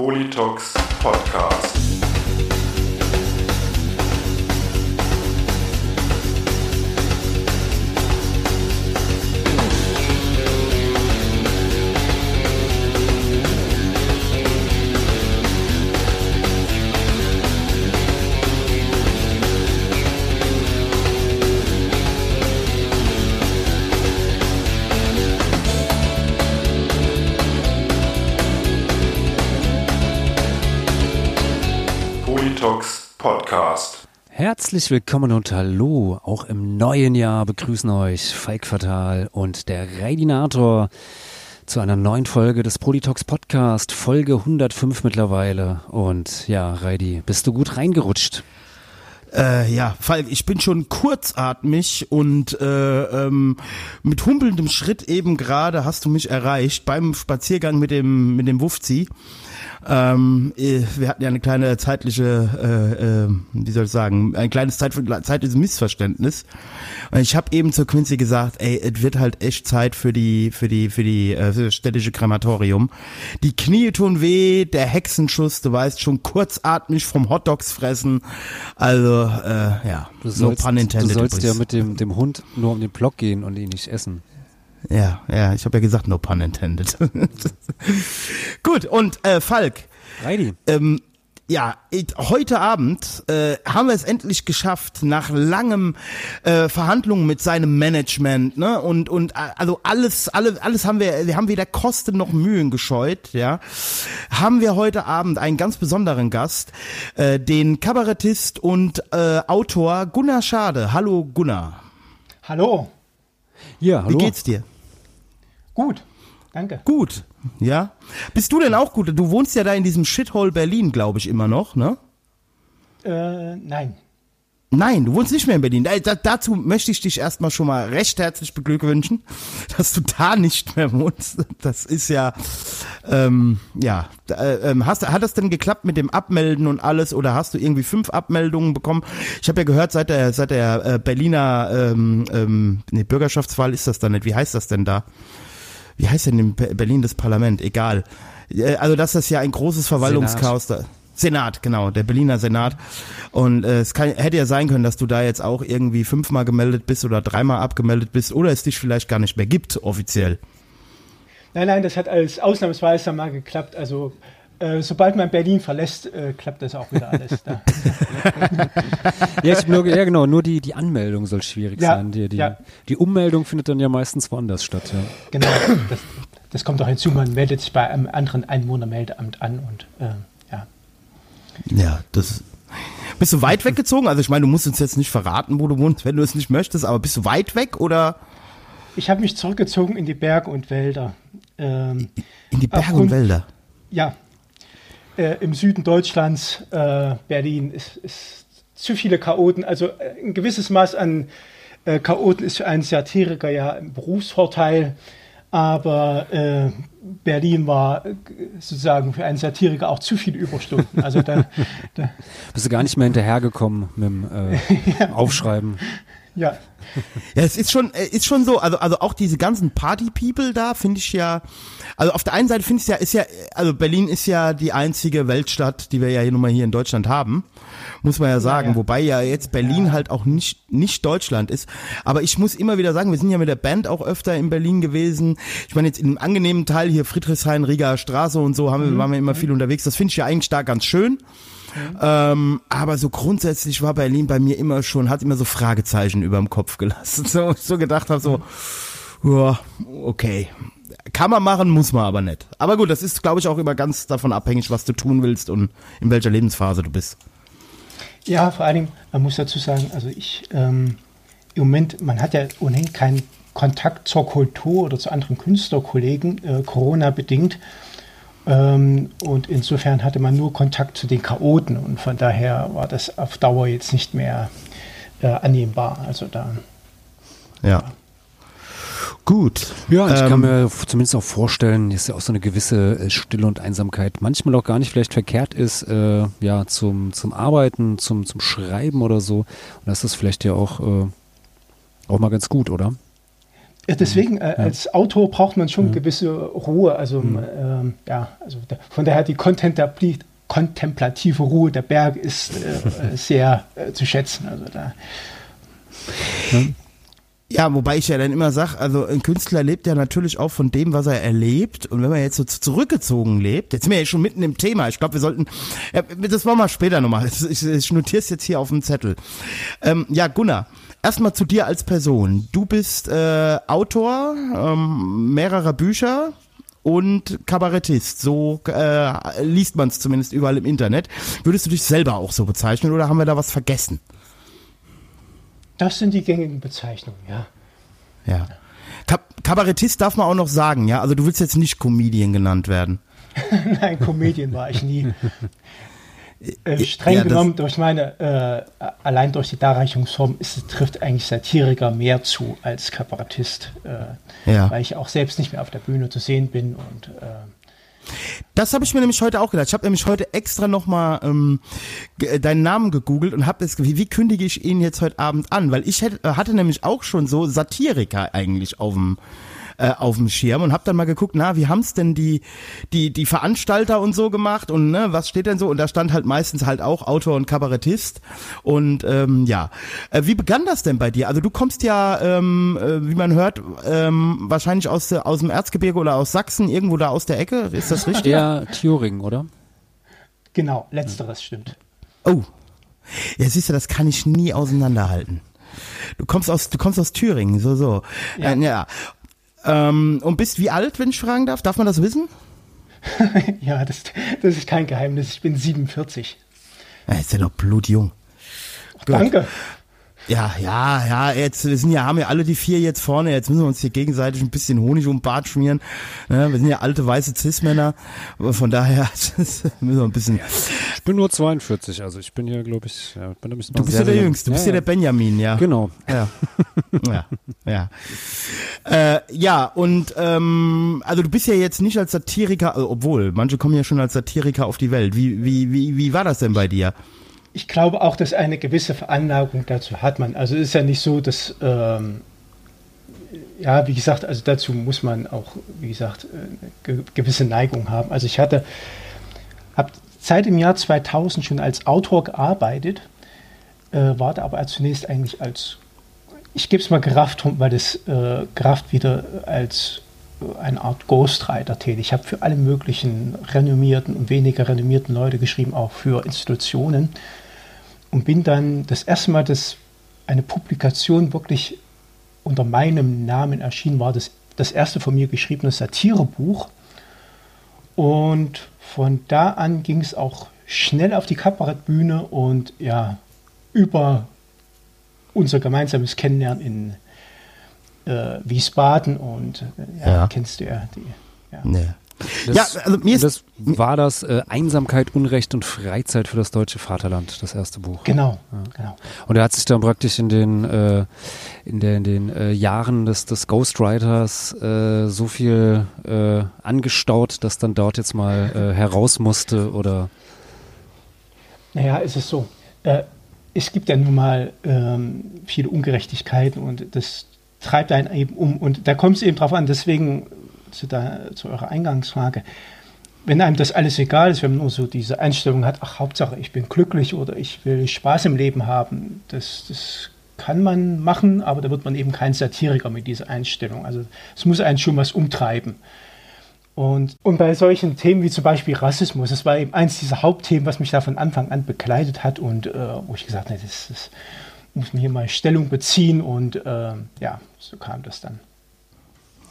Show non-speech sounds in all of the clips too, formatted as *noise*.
Politox Podcast. Herzlich willkommen und hallo. Auch im neuen Jahr begrüßen euch Falk Fatal und der Reidinator zu einer neuen Folge des Politox Podcast, Folge 105 mittlerweile. Und ja, Reidi, bist du gut reingerutscht? Äh, ja, Falk, ich bin schon kurzatmig und äh, ähm, mit humpelndem Schritt eben gerade hast du mich erreicht beim Spaziergang mit dem mit dem Wufzi. Ähm, äh, wir hatten ja eine kleine zeitliche, äh, äh, wie soll ich sagen, ein kleines Zeit, zeitliches Missverständnis. Und ich habe eben zur Quincy gesagt, ey, es wird halt echt Zeit für die, für die, für die äh, für das städtische Krematorium. Die Knie tun weh, der Hexenschuss, du weißt schon, kurzatmig vom Hotdogs fressen. Also äh, ja, Du sollst, no pun intended. du sollst ja übrigens. mit dem, dem Hund nur um den Block gehen und ihn nicht essen. Ja, ja, ich habe ja gesagt, no pun intended. *laughs* Gut, und äh, Falk, Reidi, ähm, ja, it- heute Abend äh, haben wir es endlich geschafft, nach langem äh, Verhandlungen mit seinem Management, ne? Und und äh, also alles, alle, alles haben wir, wir haben weder Kosten noch Mühen gescheut, ja. Haben wir heute Abend einen ganz besonderen Gast, äh, den Kabarettist und äh, Autor Gunnar Schade. Hallo Gunnar. Hallo, ja, hallo. Wie geht's dir? Gut, danke. Gut, ja. Bist du denn auch gut? Du wohnst ja da in diesem Shithole Berlin, glaube ich, immer noch, ne? Äh, nein, Nein, du wohnst nicht mehr in Berlin. Da, da, dazu möchte ich dich erstmal schon mal recht herzlich beglückwünschen, *laughs* dass du da nicht mehr wohnst. Das ist ja, ähm, ja. Äh, ähm, hast, hat das denn geklappt mit dem Abmelden und alles oder hast du irgendwie fünf Abmeldungen bekommen? Ich habe ja gehört, seit der, seit der äh, Berliner ähm, ähm, nee, Bürgerschaftswahl ist das dann nicht. Wie heißt das denn da? Wie heißt denn in Be- Berlin das Parlament? Egal. Äh, Also, das ja ein großes Verwaltungschaos da. Senat, genau, der Berliner Senat. Und äh, es kann, hätte ja sein können, dass du da jetzt auch irgendwie fünfmal gemeldet bist oder dreimal abgemeldet bist oder es dich vielleicht gar nicht mehr gibt, offiziell. nein, nein, das hat alles ausnahmsweise mal geklappt. Also, äh, sobald man Berlin verlässt, äh, klappt das auch wieder alles. Da. *laughs* Ja, ich, nur, ja, genau, nur die, die Anmeldung soll schwierig Ja, sein. Die, die, ja. die Ummeldung findet dann ja meistens woanders statt, ja. genau, das, das kommt auch hinzu. Man meldet sich bei einem anderen Einwohnermeldeamt an und äh, ja. Ja, das. Bist du weit weggezogen? Also ich meine, du musst uns jetzt nicht verraten, wo du wohnst, wenn du es nicht möchtest, aber bist du weit weg oder Ich habe mich zurückgezogen in die Berge und Wälder. Ähm, in die Berge und Wälder? ja, äh, im Süden Deutschlands, äh, Berlin, ist, ist zu viele Chaoten. Also äh, ein gewisses Maß an äh, Chaoten ist für einen Satiriker ja ein Berufsvorteil, aber äh, Berlin war äh, sozusagen für einen Satiriker auch zu viele Überstunden. Also da, *laughs* da Bist du gar nicht mehr hinterhergekommen mit dem äh, *laughs* Aufschreiben. Ja, Ja, es ist schon, äh, ist schon so, also, also auch diese ganzen Party-People da finde ich ja, also auf der einen Seite finde ich ja, ist ja, also Berlin ist ja die einzige Weltstadt, die wir ja hier nun mal hier in Deutschland haben, muss man ja sagen, ja. wobei ja jetzt Berlin halt auch nicht, nicht Deutschland ist. Aber ich muss immer wieder sagen, wir sind ja mit der Band auch öfter in Berlin gewesen. Ich meine jetzt in einem angenehmen Teil hier Friedrichshain, Riga Straße und so haben wir, waren wir immer viel unterwegs. Das finde ich ja eigentlich da ganz schön. Ähm, aber so grundsätzlich war Berlin bei mir immer schon, hat immer so Fragezeichen über dem Kopf gelassen. *laughs* So, ich so gedacht habe, so, ja, okay. Kann man machen, muss man aber nicht. Aber gut, das ist, glaube ich, auch immer ganz davon abhängig, was du tun willst und in welcher Lebensphase du bist. Ja, vor Dingen, man muss dazu sagen, also ich, ähm, im Moment, man hat ja ohnehin keinen Kontakt zur Kultur oder zu anderen Künstlerkollegen, äh, Corona-bedingt. Ähm, und insofern hatte man nur Kontakt zu den Chaoten und von daher war das auf Dauer jetzt nicht mehr äh, annehmbar. Also da, Ja. Gut. Ja, ich kann Ähm, mir f- zumindest auch vorstellen, dass ja auch so eine gewisse äh, Stille und Einsamkeit manchmal auch gar nicht vielleicht verkehrt ist, äh, ja, zum, zum Arbeiten, zum, zum Schreiben oder so. Und das ist vielleicht ja auch, äh, auch mal ganz gut, oder? Ja, deswegen, äh, als Autor braucht man schon gewisse Ruhe. Also, ähm, ja, also da, von daher die Kontemplativ kontemplative Ruhe der Berg ist äh, äh, sehr äh, zu schätzen. Also da. Ja, wobei ich ja dann immer sage, also ein Künstler lebt ja natürlich auch von dem, was er erlebt. Und wenn man jetzt so zurückgezogen lebt, jetzt sind wir ja schon mitten im Thema. Ich glaube, wir sollten, ja, das wollen wir später nochmal. Ich, ich notiere es jetzt hier auf dem Zettel. Ähm, ja, Gunnar, erstmal zu dir als Person. Du bist äh, Autor ähm, mehrerer Bücher und Kabarettist. So äh, liest man es zumindest überall im Internet. Würdest du dich selber auch so bezeichnen oder haben wir da was vergessen? Das sind die gängigen Bezeichnungen, ja. Ja. Kab Kabarettist darf man auch noch sagen, ja? Also du willst jetzt nicht Comedian genannt werden. *laughs* Nein, Comedian war ich nie. Äh, streng Ja, genommen, durch meine, äh, allein durch die Darreichungsform ist, trifft eigentlich Satiriker mehr zu als Kabarettist, äh, Ja. weil ich auch selbst nicht mehr auf der Bühne zu sehen bin und äh, Das habe ich mir nämlich heute auch gedacht. Ich habe nämlich heute extra nochmal ähm, äh, deinen Namen gegoogelt und habe jetzt, wie, wie kündige ich ihn jetzt heute Abend an? Weil ich hätte, äh, hatte nämlich auch schon so Satiriker eigentlich auf dem äh, auf dem Schirm und habe dann mal geguckt, na, wie haben's denn die die die Veranstalter und so gemacht und ne, was steht denn so? Und da stand halt meistens halt auch Autor und Kabarettist und ähm, ja, äh, wie begann das denn bei dir? Also du kommst ja, ähm, äh, wie man hört, ähm, wahrscheinlich aus der, aus dem Erzgebirge oder aus Sachsen irgendwo da aus der Ecke, ist das richtig? Eher Thüringen, oder? genau, letzteres stimmt. Oh. Ja, siehst du, das kann ich nie auseinanderhalten. Du kommst aus, du kommst aus Thüringen, so, so. Ja. Äh, ja. Ähm, und bist wie alt, wenn ich fragen darf? Darf man das wissen? *laughs* Ja, das, das ist kein Geheimnis. Ich bin 47. Ja, ist ja doch blutjung. Gut. Danke. Ja, ja, ja, jetzt, wir sind ja, haben ja alle die vier jetzt vorne, jetzt müssen wir uns hier gegenseitig ein bisschen Honig um den Bart schmieren. Ne? Wir sind ja alte weiße Cis-Männer, von daher *laughs* müssen wir ein bisschen. Ich bin nur 42, also ich bin hier, glaube ich, ja, bin nämlich Du bist ja der Jüngste, du bist ja, der Benjamin, ja. Genau. Ja. ja, ja. Äh, ja, und ähm, also du bist ja jetzt nicht als Satiriker, also, obwohl, manche kommen ja schon als Satiriker auf die Welt. Wie, wie, wie, wie war das denn bei dir? Ich glaube auch, dass eine gewisse Veranlagung dazu hat man. Also es ist ja nicht so, dass, ähm, ja, wie gesagt, also dazu muss man auch, wie gesagt, eine ge gewisse Neigung haben. Also ich hatte, habe seit dem Jahr 2000 schon als Autor gearbeitet, äh, war da aber zunächst eigentlich als, ich gebe es mal gerafft, weil das äh, gerafft wieder als äh, eine Art Ghostwriter tätig. Ich habe für alle möglichen renommierten und weniger renommierten Leute geschrieben, auch für Institutionen. Und bin dann das erste Mal, dass eine Publikation wirklich unter meinem Namen erschienen war, das, das erste von mir geschriebene Satirebuch. Und von da an ging es auch schnell auf die Kabarettbühne und ja, über unser gemeinsames Kennenlernen in äh, Wiesbaden und äh, ja, Ja. kennst du ja die. Ja. Nee. Das, Ja, also mir ist- das war das äh, Einsamkeit, Unrecht und Freizeit für das deutsche Vaterland, das erste Buch. Genau, genau. Und er hat sich dann praktisch in den, äh, in den, in den äh, Jahren des, des Ghostwriters äh, so viel äh, angestaut, dass dann dort jetzt mal äh, heraus musste oder Naja, es ist so. Es gibt ja nun mal ähm, viele Ungerechtigkeiten und das treibt einen eben um. Und da kommt es eben drauf an, deswegen zu, der, zu eurer Eingangsfrage. Wenn einem das alles egal ist, wenn man nur so diese Einstellung hat, ach, Hauptsache ich bin glücklich oder ich will Spaß im Leben haben, das, das kann man machen, aber da wird man eben kein Satiriker mit dieser Einstellung. Also es muss einen schon was umtreiben. Und, und bei solchen Themen wie zum Beispiel Rassismus, das war eben eins dieser Hauptthemen, was mich da von Anfang an begleitet hat und äh, wo ich gesagt habe, das, das muss man hier mal Stellung beziehen und äh, ja, so kam das dann.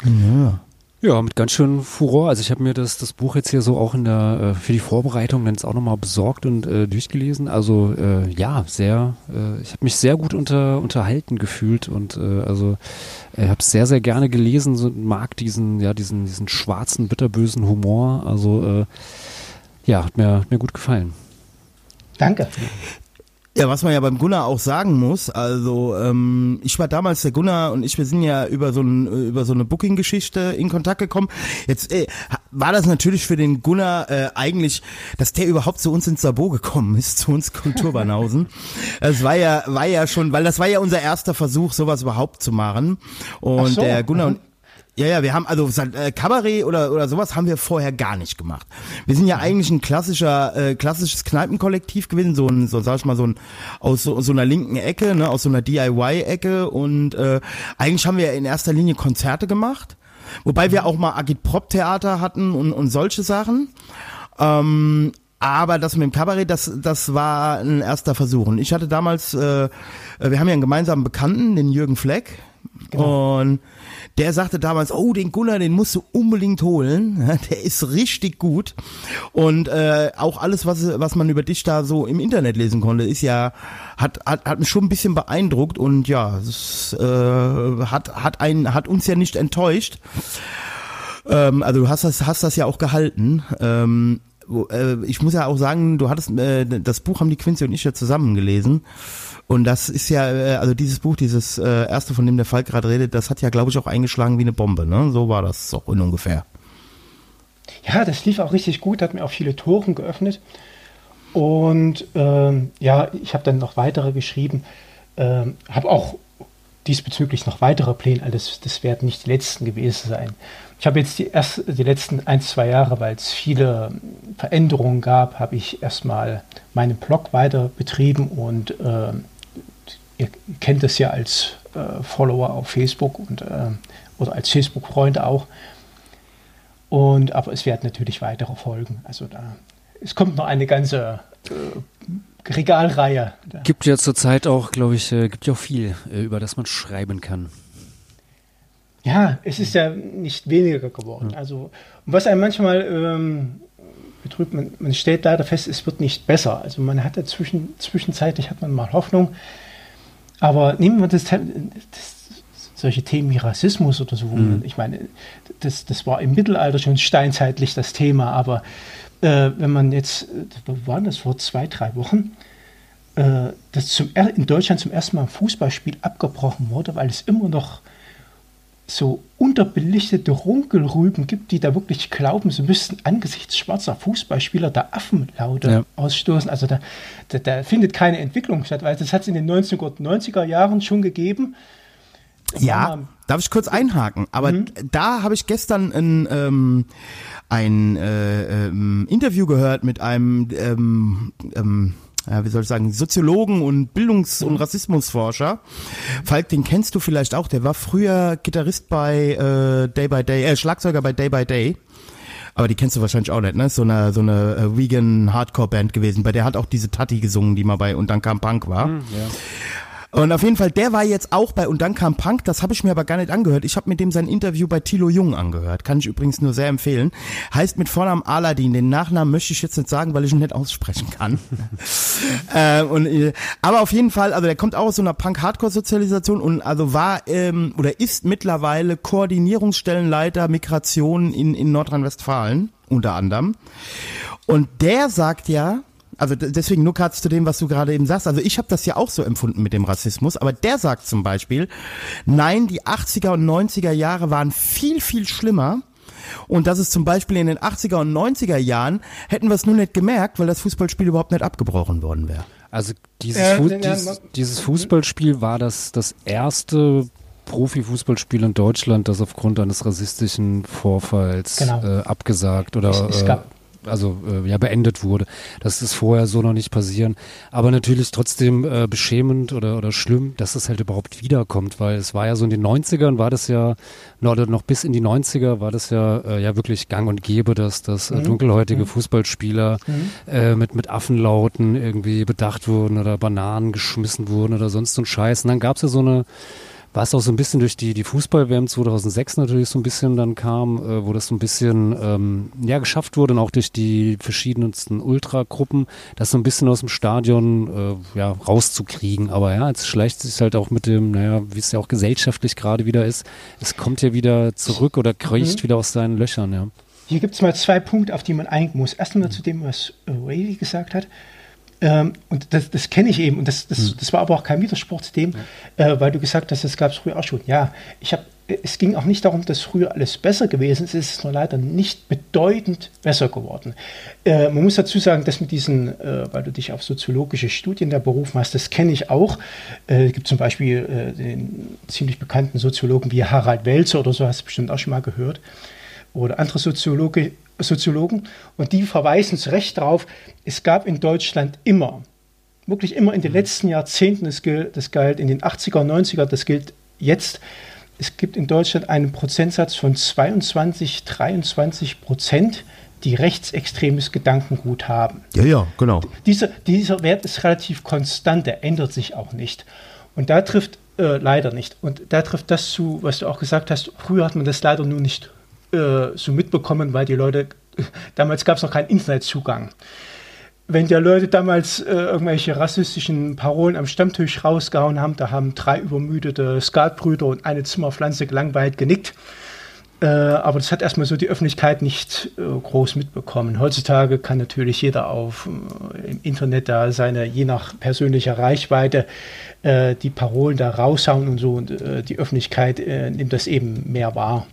Ja, mit ganz schön Furor. Also ich habe mir das, das Buch jetzt hier so auch in der äh, für die Vorbereitung dann jetzt auch nochmal besorgt und äh, durchgelesen. Also äh, ja, sehr, äh, ich habe mich sehr gut unter, unterhalten gefühlt und äh, also ich habe sehr, sehr gerne gelesen, so, mag diesen, ja, diesen, diesen schwarzen, bitterbösen Humor. Also ja, hat mir, hat mir gut gefallen. Danke. Ja, was man ja beim Gunnar auch sagen muss, also ähm, ich war damals der Gunnar und ich, wir sind ja über so, ein, über so eine Booking-Geschichte in Kontakt gekommen. Jetzt äh, war das natürlich für den Gunnar äh, eigentlich, dass der überhaupt zu uns ins Sabo gekommen ist, *laughs* zu uns Kulturbanausen. Das war ja, war ja schon, weil das war ja unser erster Versuch, sowas überhaupt zu machen. Und so, der Gunnar aha. und ja, ja, wir haben also äh, Kabarett oder oder sowas haben wir vorher gar nicht gemacht. Wir sind ja eigentlich ein klassischer äh, klassisches Kneipenkollektiv gewesen, so ein so sag ich mal so ein aus so, so einer linken Ecke, ne, aus so einer DIY Ecke und äh, eigentlich haben wir in erster Linie Konzerte gemacht, wobei wir auch mal Agitprop Theater hatten und und solche Sachen. Ähm, aber das mit dem Kabarett, das, das war ein erster Versuch. Und ich hatte damals, äh, wir haben ja einen gemeinsamen Bekannten, den Jürgen Fleck. Und der sagte damals, oh, den Gunnar, den musst du unbedingt holen. Der ist richtig gut. Und äh, auch alles, was, was man über dich da so im Internet lesen konnte, ist ja, hat, hat, hat mich schon ein bisschen beeindruckt und ja, es äh, hat, hat, ein, hat uns ja nicht enttäuscht. Ähm, also du hast das, hast das ja auch gehalten. Ähm, äh, ich muss ja auch sagen, du hattest äh, das Buch haben die Quincy und ich ja zusammen gelesen. Und das ist ja, äh, also dieses Buch, dieses äh, erste, von dem der Falk gerade redet, das hat ja, glaube ich, auch eingeschlagen wie eine Bombe, ne? So war das auch in ungefähr. Ja, das lief auch richtig gut, hat mir auch viele Toren geöffnet. Und ähm, ja, ich habe dann noch weitere geschrieben, ähm, habe auch diesbezüglich noch weitere Pläne, alles das werden nicht die letzten gewesen sein. Ich habe jetzt die, erst, die letzten ein, zwei Jahre, weil es viele Veränderungen gab, habe ich erstmal meinen Blog weiter betrieben und ähm, ihr kennt das ja als äh, Follower auf Facebook und, äh, oder als Facebook-Freunde auch. Und, aber es werden natürlich weitere Folgen. Also da, es kommt noch eine ganze äh, Regalreihe. Gibt ja zurzeit auch, glaube ich, äh, gibt ja auch viel, äh, über das man schreiben kann. Ja, es ist ja nicht weniger geworden. Also, und was einem manchmal ähm, betrübt, man, man stellt leider fest, es wird nicht besser. Also man hat ja zwischen, zwischenzeitlich hat man mal Hoffnung. Aber nehmen wir das, das solche Themen wie Rassismus oder so. Mhm. Ich meine, das, das war im Mittelalter schon steinzeitlich das Thema, aber äh, wenn man jetzt, wo war das vor zwei, drei Wochen, äh, dass zum, in Deutschland zum ersten Mal ein Fußballspiel abgebrochen wurde, weil es immer noch so unterbelichtete Runkelrüben gibt, die da wirklich glauben, sie müssten angesichts schwarzer Fußballspieler da Affenlaute Ja. ausstoßen. Also da, da, da findet keine Entwicklung statt, weil das hat es in den 1990er Jahren schon gegeben. Ja, darf ich kurz einhaken? Aber da habe ich gestern ein, ähm, ein äh, ähm, Interview gehört mit einem, ähm, ähm, ja, wie soll ich sagen, Soziologen und Bildungs- und Rassismusforscher. Falk, den kennst du vielleicht auch. Der war früher Gitarrist bei äh, Day by Day, äh, Schlagzeuger bei Day by Day. Aber die kennst du wahrscheinlich auch nicht, ne? So eine, so eine äh, vegan Hardcore-Band gewesen. Bei der hat auch diese Tati gesungen, die mal bei Und dann kam Punk war. Und auf jeden Fall, der war jetzt auch bei Und dann kam Punk, das habe ich mir aber gar nicht angehört. Ich habe mit dem sein Interview bei Thilo Jung angehört. Kann ich übrigens nur sehr empfehlen. Heißt mit Vornamen Aladdin. Den Nachnamen möchte ich jetzt nicht sagen, weil ich ihn nicht aussprechen kann. *laughs* äh, und, äh, aber auf jeden Fall, also der kommt auch aus so einer Punk-Hardcore-Sozialisation und also war ähm, oder ist mittlerweile Koordinierungsstellenleiter Migration in, in Nordrhein-Westfalen unter anderem. Und der sagt ja, also deswegen nur gerade zu dem, was du gerade eben sagst. Also ich habe das ja auch so empfunden mit dem Rassismus, aber der sagt zum Beispiel, nein, die 80er und 90er Jahre waren viel, viel schlimmer. Und dass es zum Beispiel in den 80er und 90er Jahren hätten wir es nur nicht gemerkt, weil das Fußballspiel überhaupt nicht abgebrochen worden wäre. Also dieses, Ja, Fu dieses, dieses Fußballspiel war das, das erste Profifußballspiel in Deutschland, das aufgrund eines rassistischen Vorfalls Genau. äh, abgesagt oder es äh, gab- also äh, ja beendet wurde. Das ist vorher so noch nicht passieren. Aber natürlich trotzdem äh, beschämend oder, oder schlimm, dass es halt überhaupt wiederkommt, weil es war ja so in den 90ern war das ja, noch, oder noch bis in die 90er war das ja, äh, ja wirklich gang und gäbe, dass, dass äh, dunkelhäutige Fußballspieler äh, mit, mit Affenlauten irgendwie bedacht wurden oder Bananen geschmissen wurden oder sonst so ein Scheiß. Und dann gab es ja so eine, was auch so ein bisschen durch die, die Fußball-WM 2006 natürlich so ein bisschen dann kam, äh, wo das so ein bisschen ähm, ja, geschafft wurde und auch durch die verschiedensten Ultragruppen, das so ein bisschen aus dem Stadion äh, ja, rauszukriegen. Aber ja, jetzt schleicht sich halt auch mit dem, naja, wie es ja auch gesellschaftlich gerade wieder ist, es kommt ja wieder zurück oder kriecht wieder aus seinen Löchern, ja. Hier gibt es mal zwei Punkte, auf die man eingehen muss. Erstmal zu dem, was Rayleigh gesagt hat. Ähm, und das, das kenne ich eben. Und das, das, das war aber auch kein Widerspruch zu dem, äh, weil du gesagt hast, das gab es früher auch schon. Ja, ich habe es ging auch nicht darum, dass früher alles besser gewesen ist, es ist nur leider nicht bedeutend besser geworden. Äh, man muss dazu sagen, dass mit diesen, äh, weil du dich auf soziologische Studien da berufen hast, das kenne ich auch. Äh, es gibt zum Beispiel äh, den ziemlich bekannten Soziologen wie Harald Welzer oder so, hast du bestimmt auch schon mal gehört, oder andere Soziologe, Soziologen, und die verweisen zu Recht darauf, es gab in Deutschland immer, wirklich immer in den letzten Jahrzehnten, das gilt, das galt in den 80er, 90er, das gilt jetzt, es gibt in Deutschland einen Prozentsatz von 22, 23 Prozent, die rechtsextremes Gedankengut haben. Ja, ja, genau. Dieser, dieser Wert ist relativ konstant, der ändert sich auch nicht. Und da trifft äh, leider nicht. Und da trifft das zu, was du auch gesagt hast. Früher hat man das leider nur nicht äh, so mitbekommen, weil die Leute, *laughs* damals gab es noch keinen Internetzugang wenn die Leute damals äh, irgendwelche rassistischen Parolen am Stammtisch rausgehauen haben, da haben drei übermüdete Skatbrüder und eine Zimmerpflanze gelangweilt genickt. Äh, aber das hat erstmal so die Öffentlichkeit nicht äh, groß mitbekommen. Heutzutage kann natürlich jeder auf äh, im Internet da seine, je nach persönlicher Reichweite, äh, die Parolen da raushauen und so und äh, die Öffentlichkeit nimmt das eben mehr wahr.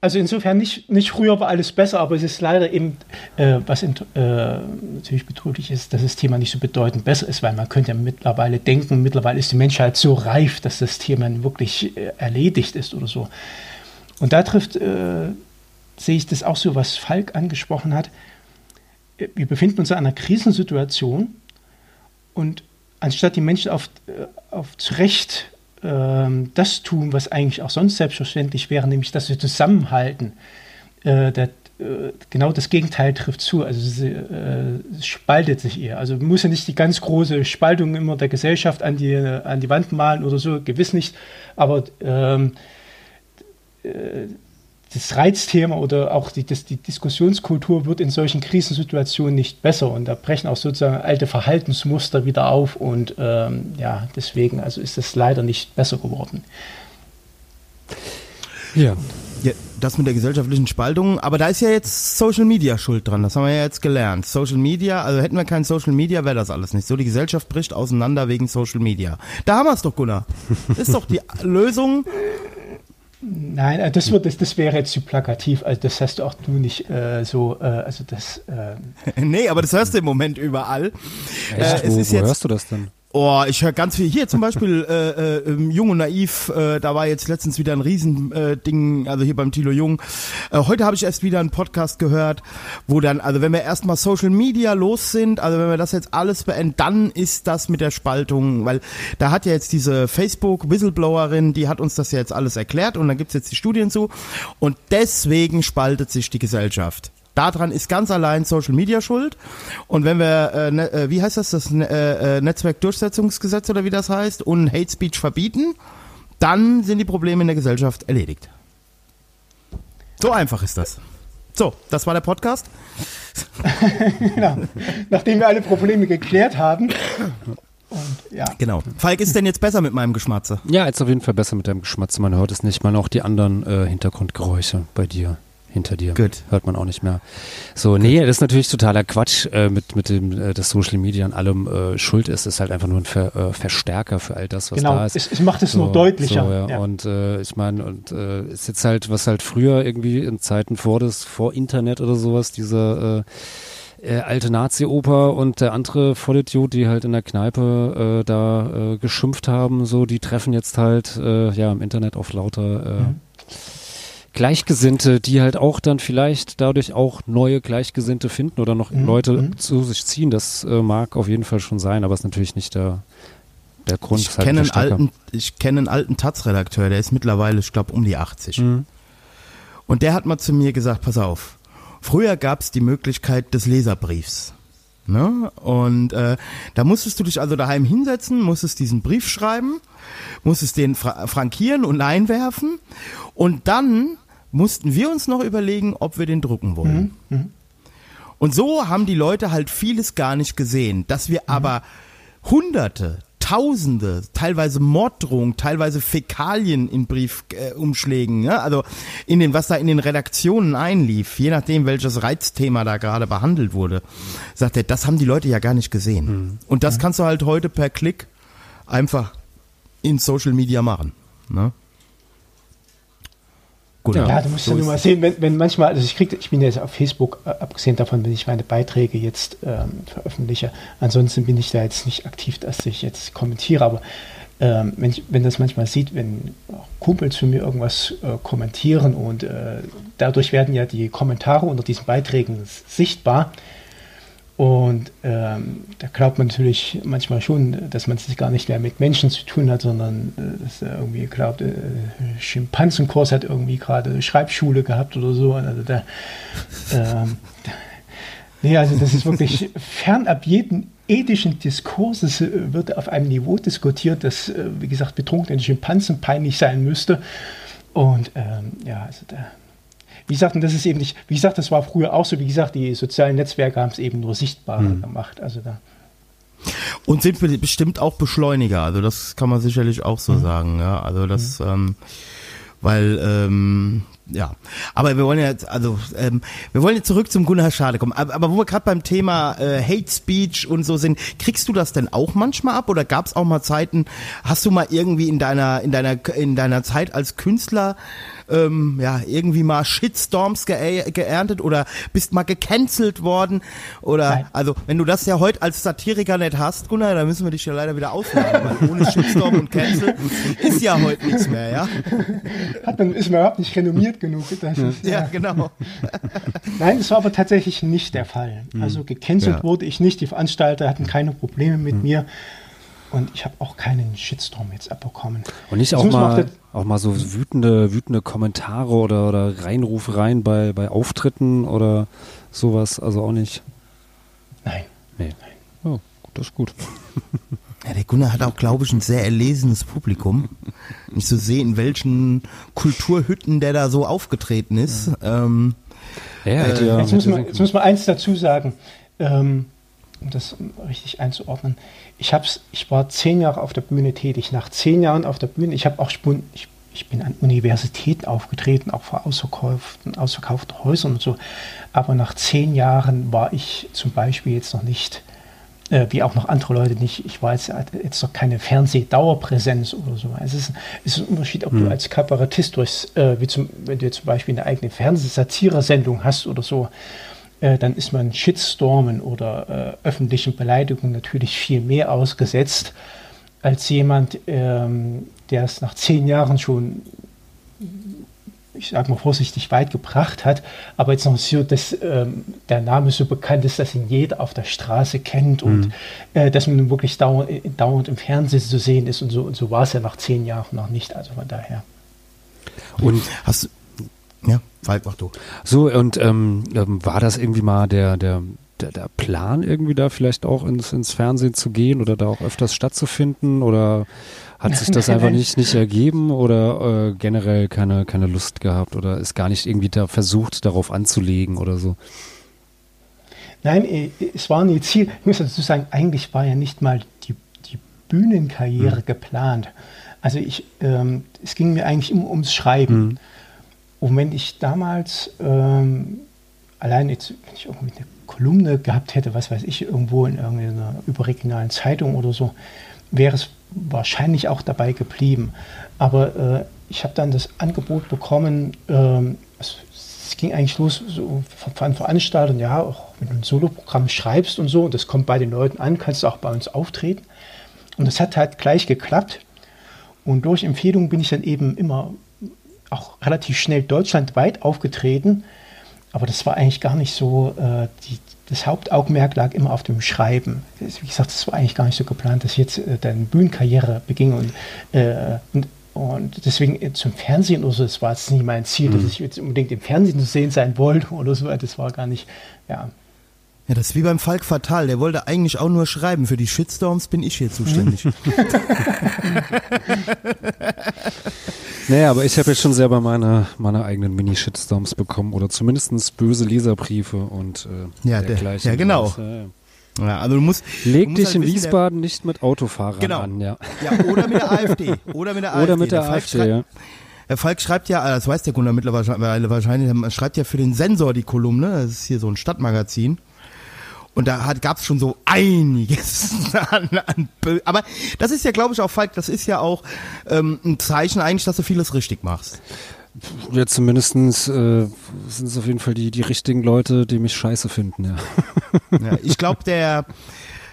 Also insofern nicht, nicht früher war alles besser, aber es ist leider eben, äh, was in, äh, natürlich betrüblich ist, dass das Thema nicht so bedeutend besser ist, weil man könnte ja mittlerweile denken, mittlerweile ist die Menschheit so reif, dass das Thema wirklich äh, erledigt ist oder so. Und da trifft, äh, sehe ich das auch so, was Falk angesprochen hat. Äh, wir befinden uns in einer Krisensituation und anstatt die Menschen auf, äh, auf zurecht ähm, das tun, was eigentlich auch sonst selbstverständlich wäre, nämlich dass sie zusammenhalten. Äh, der, äh, genau das Gegenteil trifft zu. Also sie äh, spaltet sich eher. Also muss ja nicht die ganz große Spaltung immer der Gesellschaft an die, an die Wand malen oder so, gewiss nicht. Aber ähm, äh, das Reizthema oder auch die, das, die Diskussionskultur wird in solchen Krisensituationen nicht besser und da brechen auch sozusagen alte Verhaltensmuster wieder auf und ähm, ja, deswegen also ist es leider nicht besser geworden. Ja. ja. Das mit der gesellschaftlichen Spaltung, aber da ist ja jetzt Social Media schuld dran, das haben wir ja jetzt gelernt. Social Media, also hätten wir kein Social Media, wäre das alles nicht so. Die Gesellschaft bricht auseinander wegen Social Media. Da haben wir es doch, Gunnar. Das ist doch die Lösung Nein, äh, das, wird, das, das wäre jetzt zu plakativ. Also das hast du auch du nicht äh, so. Äh, also das. Äh *laughs* nee, aber das hörst du im Moment überall. Echt? Äh, wo, wo jetzt, hörst du das denn? Oh, ich höre ganz viel. Hier zum Beispiel äh, äh, Jung und Naiv, äh, da war jetzt letztens wieder ein Riesending, äh, also hier beim Thilo Jung. Äh, heute habe ich erst wieder einen Podcast gehört, wo dann, also wenn wir erstmal Social Media los sind, also wenn wir das jetzt alles beenden, dann ist das mit der Spaltung, weil da hat ja jetzt diese Facebook-Whistleblowerin, die hat uns das ja jetzt alles erklärt und dann gibt's jetzt die Studien zu und deswegen spaltet sich die Gesellschaft. Daran ist ganz allein Social Media schuld. Und wenn wir, äh, ne, äh, wie heißt das, das äh, äh, Netzwerkdurchsetzungsgesetz oder wie das heißt, und Hate Speech verbieten, dann sind die Probleme in der Gesellschaft erledigt. So einfach ist das. So, das war der Podcast. *laughs* genau. Nachdem wir alle Probleme geklärt haben. Und, ja. Genau. Falk, ist denn jetzt besser mit meinem Geschmatze? Ja, jetzt auf jeden Fall besser mit deinem Geschmatze. Man hört es nicht. Man auch die anderen äh, Hintergrundgeräusche bei dir hinter dir. Gut. Hört man auch nicht mehr. So, Good. nee, das ist natürlich totaler Quatsch, äh, mit, mit dem, äh, dass Social Media an allem äh, schuld ist. ist halt einfach nur ein Ver, äh, Verstärker für all das, was genau. da ist. Es, es macht es so, nur deutlicher. So, ja. Ja. Und äh, ich meine, und äh, ist jetzt halt, was halt früher irgendwie in Zeiten vor des, vor Internet oder sowas, diese äh, äh, alte Nazi-Oper und der andere Vollidiot, die halt in der Kneipe äh, da äh, geschimpft haben, so, die treffen jetzt halt äh, ja im Internet auf lauter äh, mhm. Gleichgesinnte, die halt auch dann vielleicht dadurch auch neue Gleichgesinnte finden oder noch mhm. Leute mhm. zu sich ziehen. Das äh, mag auf jeden Fall schon sein, aber ist natürlich nicht der, der Grund. Ich halt kenne einen alten, ich kenne einen alten Taz-Redakteur, der ist mittlerweile, ich glaube, um die 80. Mhm. Und der hat mal zu mir gesagt, pass auf, früher gab es die Möglichkeit des Leserbriefs. Ne? Und äh, da musstest du dich also daheim hinsetzen, musstest diesen Brief schreiben, musstest den fra frankieren und einwerfen und dann mussten wir uns noch überlegen, ob wir den drucken wollen. Mhm. Mhm. Und so haben die Leute halt vieles gar nicht gesehen. Dass wir mhm. aber hunderte, Tausende, teilweise Morddrohungen, teilweise Fäkalien in Briefumschlägen, ja, also in den, was da in den Redaktionen einlief, je nachdem, welches Reizthema da gerade behandelt wurde, sagt er, das haben die Leute ja gar nicht gesehen. Mhm. Und das kannst du halt heute per Klick einfach in Social Media machen. Ne? Gut, Ja, du musst so ja nur mal sehen, wenn, wenn manchmal, also ich krieg, ich bin jetzt auf Facebook, äh, abgesehen davon, wenn ich meine Beiträge jetzt ähm, veröffentliche, ansonsten bin ich da jetzt nicht aktiv, dass ich jetzt kommentiere, aber ähm, wenn, ich, wenn das manchmal sieht, wenn Kumpels für mir irgendwas äh, kommentieren und äh, dadurch werden ja die Kommentare unter diesen Beiträgen sichtbar und ähm, da glaubt man natürlich manchmal schon, dass man es gar nicht mehr mit Menschen zu tun hat, sondern äh, dass er irgendwie glaubt, äh, Schimpansenkurs hat irgendwie gerade Schreibschule gehabt oder so. Also da, ähm, *laughs* nee, also das ist wirklich fernab jeden ethischen Diskurses äh, wird auf einem Niveau diskutiert, das, äh, wie gesagt, betrunkenen Schimpansen peinlich sein müsste. Und ähm, ja, also da, wie gesagt, und das ist eben nicht, wie gesagt, das war früher auch so, wie gesagt, die sozialen Netzwerke haben es eben nur sichtbarer gemacht. Also da. Und sind be- bestimmt auch Beschleuniger, also das kann man sicherlich auch Mhm. so sagen, ja. Also das, ähm, weil, ähm, ja, aber wir wollen ja jetzt, also ähm, wir wollen jetzt zurück zum Gunnar Schade kommen. Aber, aber wo wir gerade beim Thema äh, Hate Speech und so sind, kriegst du das denn auch manchmal ab oder gab es auch mal Zeiten? Hast du mal irgendwie in deiner in deiner in deiner Zeit als Künstler ähm, ja irgendwie mal Shitstorms geä- geerntet oder bist mal gecancelt worden oder Nein. also wenn du das ja heute als Satiriker nicht hast, Gunnar, dann müssen wir dich ja leider wieder ausladen, weil ohne Shitstorm und Cancel *laughs* ist ja heute nichts mehr, ja? Hat man, ist man überhaupt nicht renommiert genug. Das ist, Ja, genau. *laughs* Nein, das war aber tatsächlich nicht der Fall. Also gecancelt Ja. wurde ich nicht. Die Veranstalter hatten keine Probleme mit mir. Und ich habe auch keinen Shitstorm jetzt abbekommen. Und nicht auch mal, auch auch mal so wütende, wütende Kommentare oder, oder Reinrufereien bei, bei Auftritten oder sowas, also auch nicht. Nein. Nee. Oh, gut, das ist gut. *laughs* Ja, der Gunnar hat auch, glaube ich, ein sehr erlesenes Publikum. Nicht zu sehen, in welchen Kulturhütten der da so aufgetreten ist. Ähm, Ja, hätte ja, Jetzt muss, man, so- jetzt muss man eins dazu sagen, ähm, um das richtig einzuordnen. Ich, hab's, ich war zehn Jahre auf der Bühne tätig. Nach zehn Jahren auf der Bühne, ich habe auch Spun, ich, ich bin an Universitäten aufgetreten, auch vor ausverkauften, ausverkauften Häusern und so. Aber nach zehn Jahren war ich zum Beispiel jetzt noch nicht, äh, wie auch noch andere Leute nicht, ich war jetzt, jetzt noch keine Fernsehdauerpräsenz oder so. Es ist, es ist ein Unterschied, ob du als Kabarettist durchs, äh, wie zum, wenn du zum Beispiel eine eigene Fernsehsatiresendung hast oder so, äh, dann ist man Shitstormen oder äh, öffentlichen Beleidigungen natürlich viel mehr ausgesetzt als jemand, ähm, der es nach zehn Jahren schon, ich sage mal vorsichtig, weit gebracht hat, aber jetzt noch so, dass ähm, der Name so bekannt ist, dass ihn jeder auf der Straße kennt und äh, dass man nun wirklich dauernd, dauernd im Fernsehen zu sehen ist und so. Und so war es ja nach zehn Jahren noch nicht. Also von daher. Und hast du. Ja, Falk, mach du. so, und ähm, ähm, war das irgendwie mal der, der, der, der Plan, irgendwie da vielleicht auch ins, ins Fernsehen zu gehen oder da auch öfters stattzufinden? Oder hat sich das *laughs* einfach nicht, nicht ergeben oder äh, generell keine, keine Lust gehabt oder ist gar nicht irgendwie da versucht, darauf anzulegen oder so? Nein, äh, es war nie Ziel. Ich muss dazu sagen, eigentlich war ja nicht mal die, die Bühnenkarriere geplant. Also ich, ähm, es ging mir eigentlich immer ums Schreiben. Und wenn ich damals ähm, allein jetzt, wenn ich irgendwie eine Kolumne gehabt hätte, was weiß ich, irgendwo in irgendeiner überregionalen Zeitung oder so, wäre es wahrscheinlich auch dabei geblieben. Aber äh, ich habe dann das Angebot bekommen, ähm, es, es ging eigentlich los so von, Veranstaltern, ja, auch wenn du ein Soloprogramm schreibst und so, und das kommt bei den Leuten an, kannst du auch bei uns auftreten. Und das hat halt gleich geklappt. Und durch Empfehlungen bin ich dann eben immer auch relativ schnell deutschlandweit aufgetreten. Aber das war eigentlich gar nicht so, äh, die, das Hauptaugenmerk lag immer auf dem Schreiben. Wie gesagt, das war eigentlich gar nicht so geplant, dass ich jetzt äh, dann Bühnenkarriere beging und, äh, und, und deswegen äh, zum Fernsehen oder so, das war jetzt nie mein Ziel, dass ich jetzt unbedingt im Fernsehen zu sehen sein wollte oder so, das war gar nicht, ja. Ja, das ist wie beim Falk Fatal. Der wollte eigentlich auch nur schreiben. Für die Shitstorms bin ich hier zuständig. *laughs* Naja, aber ich habe jetzt schon selber meine, meine eigenen Mini-Shitstorms bekommen oder zumindest böse Leserbriefe und äh, Ja, der- dergleichen. ja, genau. Ja, also du musst, Leg du musst dich halt in der- Wiesbaden nicht mit Autofahrern Genau. an, ja. Ja, oder mit der *laughs* AfD. Oder mit der AfD. Oder mit der Falk AfD, schreibt- ja. Der Falk schreibt ja, das weiß der Gunnar mittlerweile wahrscheinlich, er schreibt ja für den Sensor die Kolumne, das ist hier so ein Stadtmagazin. Und da gab es schon so einiges *laughs* an, an Aber das ist ja, glaube ich, auch Falk, das ist ja auch ähm, ein Zeichen eigentlich, dass du vieles richtig machst. Ja, zumindestens äh, sind es auf jeden Fall die, die richtigen Leute, die mich scheiße finden, ja. Ja, ich glaube, der,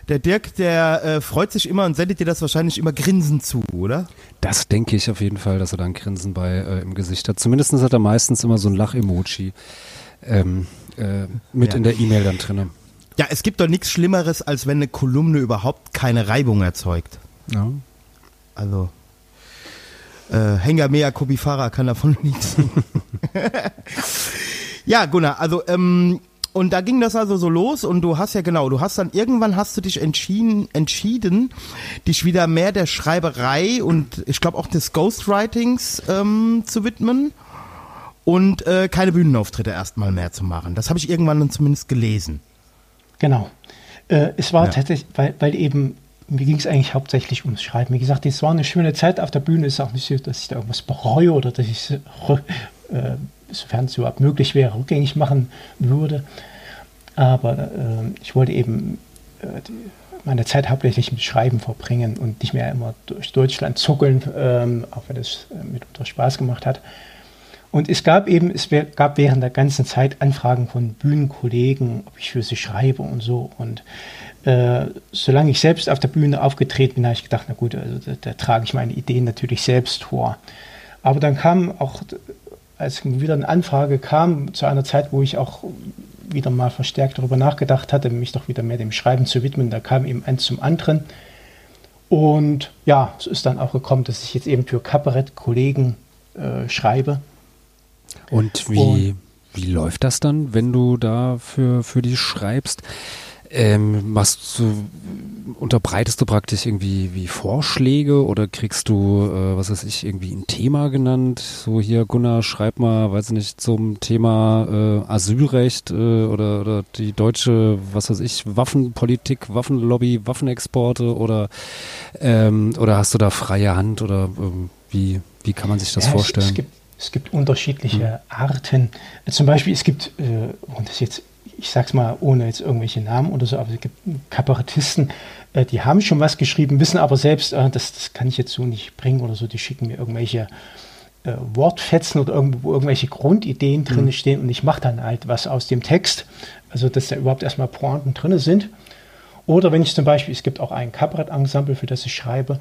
der Dirk, der äh, freut sich immer und sendet dir das wahrscheinlich immer grinsend zu, oder? Das denke ich auf jeden Fall, dass er da ein Grinsen bei äh, im Gesicht hat. Zumindest hat er meistens immer so ein Lach-Emoji ähm, äh, mit Ja. in der E-Mail dann drinne. Ja, es gibt doch nichts Schlimmeres, als wenn eine Kolumne überhaupt keine Reibung erzeugt. Ja. Also, äh, Henga Mea Kobifara kann davon *laughs* nichts. ja, Gunnar, also, ähm, und da ging das also so los und du hast ja genau, du hast dann irgendwann hast du dich entschieden, entschieden, dich wieder mehr der Schreiberei und ich glaube auch des Ghostwritings ähm, zu widmen und äh, keine Bühnenauftritte erstmal mehr zu machen. Das habe ich irgendwann dann zumindest gelesen. Genau. Äh, es war Ja. tatsächlich, weil, weil eben, mir ging es eigentlich hauptsächlich ums Schreiben. Wie gesagt, es war eine schöne Zeit auf der Bühne. Es ist auch nicht so, dass ich da irgendwas bereue oder dass ich es, äh, sofern es überhaupt möglich wäre, rückgängig machen würde. Aber äh, ich wollte eben äh, meine Zeit hauptsächlich mit Schreiben verbringen und nicht mehr immer durch Deutschland zuckeln, ähm, auch wenn das äh, mitunter Spaß gemacht hat. Und es gab eben, es gab während der ganzen Zeit Anfragen von Bühnenkollegen, ob ich für sie schreibe und so. Und äh, solange ich selbst auf der Bühne aufgetreten bin, habe ich gedacht, na gut, also da, da trage ich meine Ideen natürlich selbst vor. Aber dann kam auch, als wieder eine Anfrage kam, zu einer Zeit, wo ich auch wieder mal verstärkt darüber nachgedacht hatte, mich doch wieder mehr dem Schreiben zu widmen, da kam eben eins zum anderen. Und ja, es ist dann auch gekommen, dass ich jetzt eben für Kabarettkollegen äh, schreibe. Und wie, wie läuft das dann, wenn du da für, für die schreibst? Ähm, machst du, unterbreitest du praktisch irgendwie wie Vorschläge oder kriegst du, äh, was weiß ich, irgendwie ein Thema genannt? So hier, Gunnar, schreib mal, weiß ich nicht, zum Thema äh, Asylrecht äh, oder, oder die deutsche, was weiß ich, Waffenpolitik, Waffenlobby, Waffenexporte oder, ähm, oder hast du da freie Hand oder ähm, wie, wie kann man sich das Ja, es- vorstellen? Es, gibt, es gibt unterschiedliche Arten. Zum Beispiel, es gibt, äh, und das jetzt, ich sag's mal, ohne jetzt irgendwelche Namen oder so, aber es gibt Kabarettisten, äh, die haben schon was geschrieben, wissen aber selbst, äh, das, das kann ich jetzt so nicht bringen oder so, die schicken mir irgendwelche äh, Wortfetzen oder irgendwo wo irgendwelche Grundideen drin stehen und ich mache dann halt was aus dem Text, also dass da überhaupt erstmal Pointen drin sind. Oder wenn ich zum Beispiel, es gibt auch ein Kabarett-Ensemble, für das ich schreibe,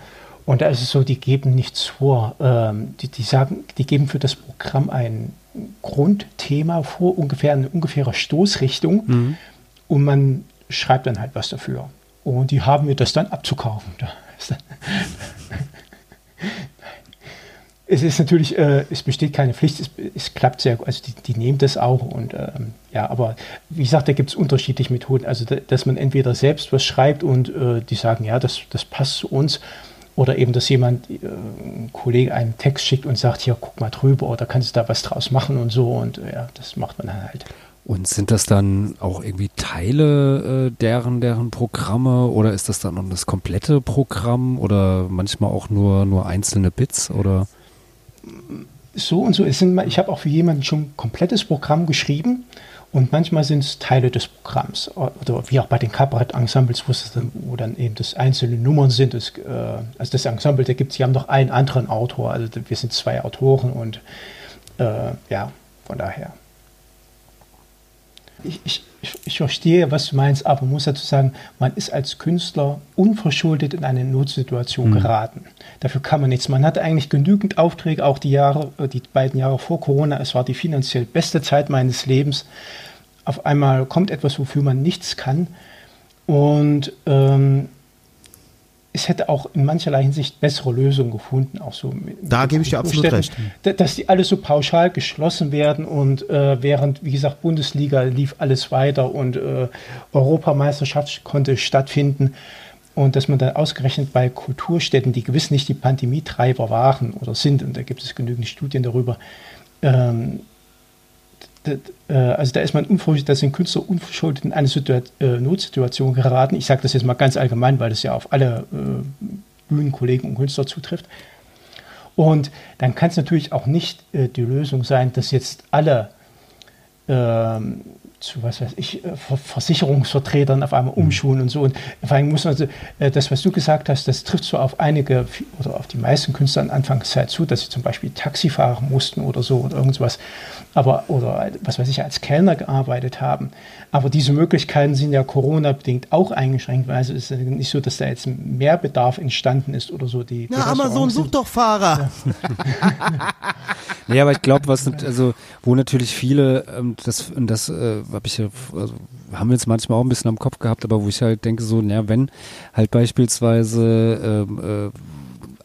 und da ist es so, die geben nichts vor. Ähm, die, die sagen, die geben für das Programm ein Grundthema vor, ungefähr eine ungefähre Stoßrichtung, und man schreibt dann halt was dafür. Und die haben mir das dann abzukaufen. *laughs* Es ist natürlich, äh, es besteht keine Pflicht, es, es klappt sehr, also die, die nehmen das auch. Und ähm, ja, aber wie gesagt, da gibt es unterschiedliche Methoden, also da, dass man entweder selbst was schreibt und äh, die sagen, ja, das, das passt zu uns oder eben, dass jemand, äh, ein Kollege einen Text schickt und sagt, hier, guck mal drüber oder kannst du da was draus machen und so und äh, ja, das macht man dann halt. Und sind das dann auch irgendwie Teile äh, deren, deren Programme oder ist das dann noch das komplette Programm oder manchmal auch nur, nur einzelne Bits oder? so und so. Es sind, ich habe auch für jemanden schon ein komplettes Programm geschrieben und manchmal sind es Teile des Programms. Oder wie auch bei den Kabarett-Ensembles, wo, wo dann eben das einzelne Nummern sind. Das, äh, also das Ensemble, da gibt es, die haben noch einen anderen Autor. Also wir sind zwei Autoren und äh, ja, von daher. Ich, ich, ich, verstehe, was du meinst, aber man muss dazu sagen, man ist als Künstler unverschuldet in eine Notsituation geraten. Dafür kann man nichts. Man hatte eigentlich genügend Aufträge, auch die Jahre, äh, die beiden Jahre vor Corona. Es war die finanziell beste Zeit meines Lebens. Auf einmal kommt etwas, wofür man nichts kann. Und ähm, es hätte auch in mancherlei Hinsicht bessere Lösungen gefunden, auch so mit, Da gebe ich dir absolut da- dass die alle so pauschal geschlossen werden und äh, während, wie gesagt, Bundesliga lief alles weiter und äh, Europameisterschaft konnte stattfinden und dass man dann ausgerechnet bei Kulturstätten, die gewiss nicht die Pandemietreiber waren oder sind, und da gibt es genügend Studien darüber, ähm, äh, also da ist man unverschuldet, da sind Künstler unverschuldet in eine Situation, äh, Notsituation geraten. Ich sage das jetzt mal ganz allgemein, weil das ja auf alle äh, Bühnenkollegen und Künstler zutrifft. Und dann kann es natürlich auch nicht äh, die Lösung sein, dass jetzt alle ähm, zu was weiß ich, äh, Versicherungsvertretern auf einmal mhm. umschulen und so. Und vor allem muss man, also, das, was du gesagt hast, das trifft so auf einige oder auf die meisten Künstler an Anfangszeit zu, dass sie zum Beispiel Taxi fahren mussten oder so oder irgendwas aber oder was weiß ich, als Kellner gearbeitet haben. Aber diese Möglichkeiten sind ja Corona-bedingt auch eingeschränkt, weil es ist nicht so, dass da jetzt mehr Bedarf entstanden ist oder so. Die, ja, Amazon sucht doch Fahrer. Ja. *laughs* nee, aber ich glaube, was also wo natürlich viele, ähm, das, das äh, habe ich ja, also, haben wir jetzt manchmal auch ein bisschen am Kopf gehabt, aber wo ich halt denke, so, naja, wenn halt beispielsweise ähm, äh,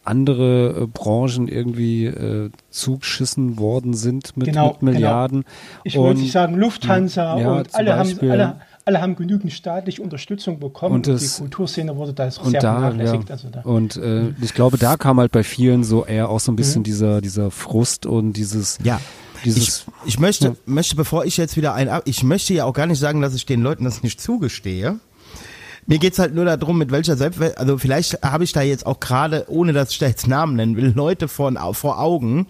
andere äh, Branchen irgendwie äh, zugeschissen worden sind mit, genau, mit Milliarden. Genau. Ich wollte nicht sagen Lufthansa ja, und alle haben, alle, alle haben genügend staatliche Unterstützung bekommen und, das, die Kulturszene wurde da sehr da, vernachlässigt. Ja. Also da. Und äh, ich glaube, da kam halt bei vielen so eher auch so ein bisschen mhm. dieser, dieser Frust und dieses ja. Ich, ich, möchte, ja. möchte, bevor ich jetzt wieder ein, ich möchte ja auch gar nicht sagen, dass ich den Leuten das nicht zugestehe. Mir geht's halt nur darum, mit welcher Selbstwert, also vielleicht habe ich da jetzt auch gerade, ohne dass ich da jetzt Namen nennen will, Leute vor, vor Augen,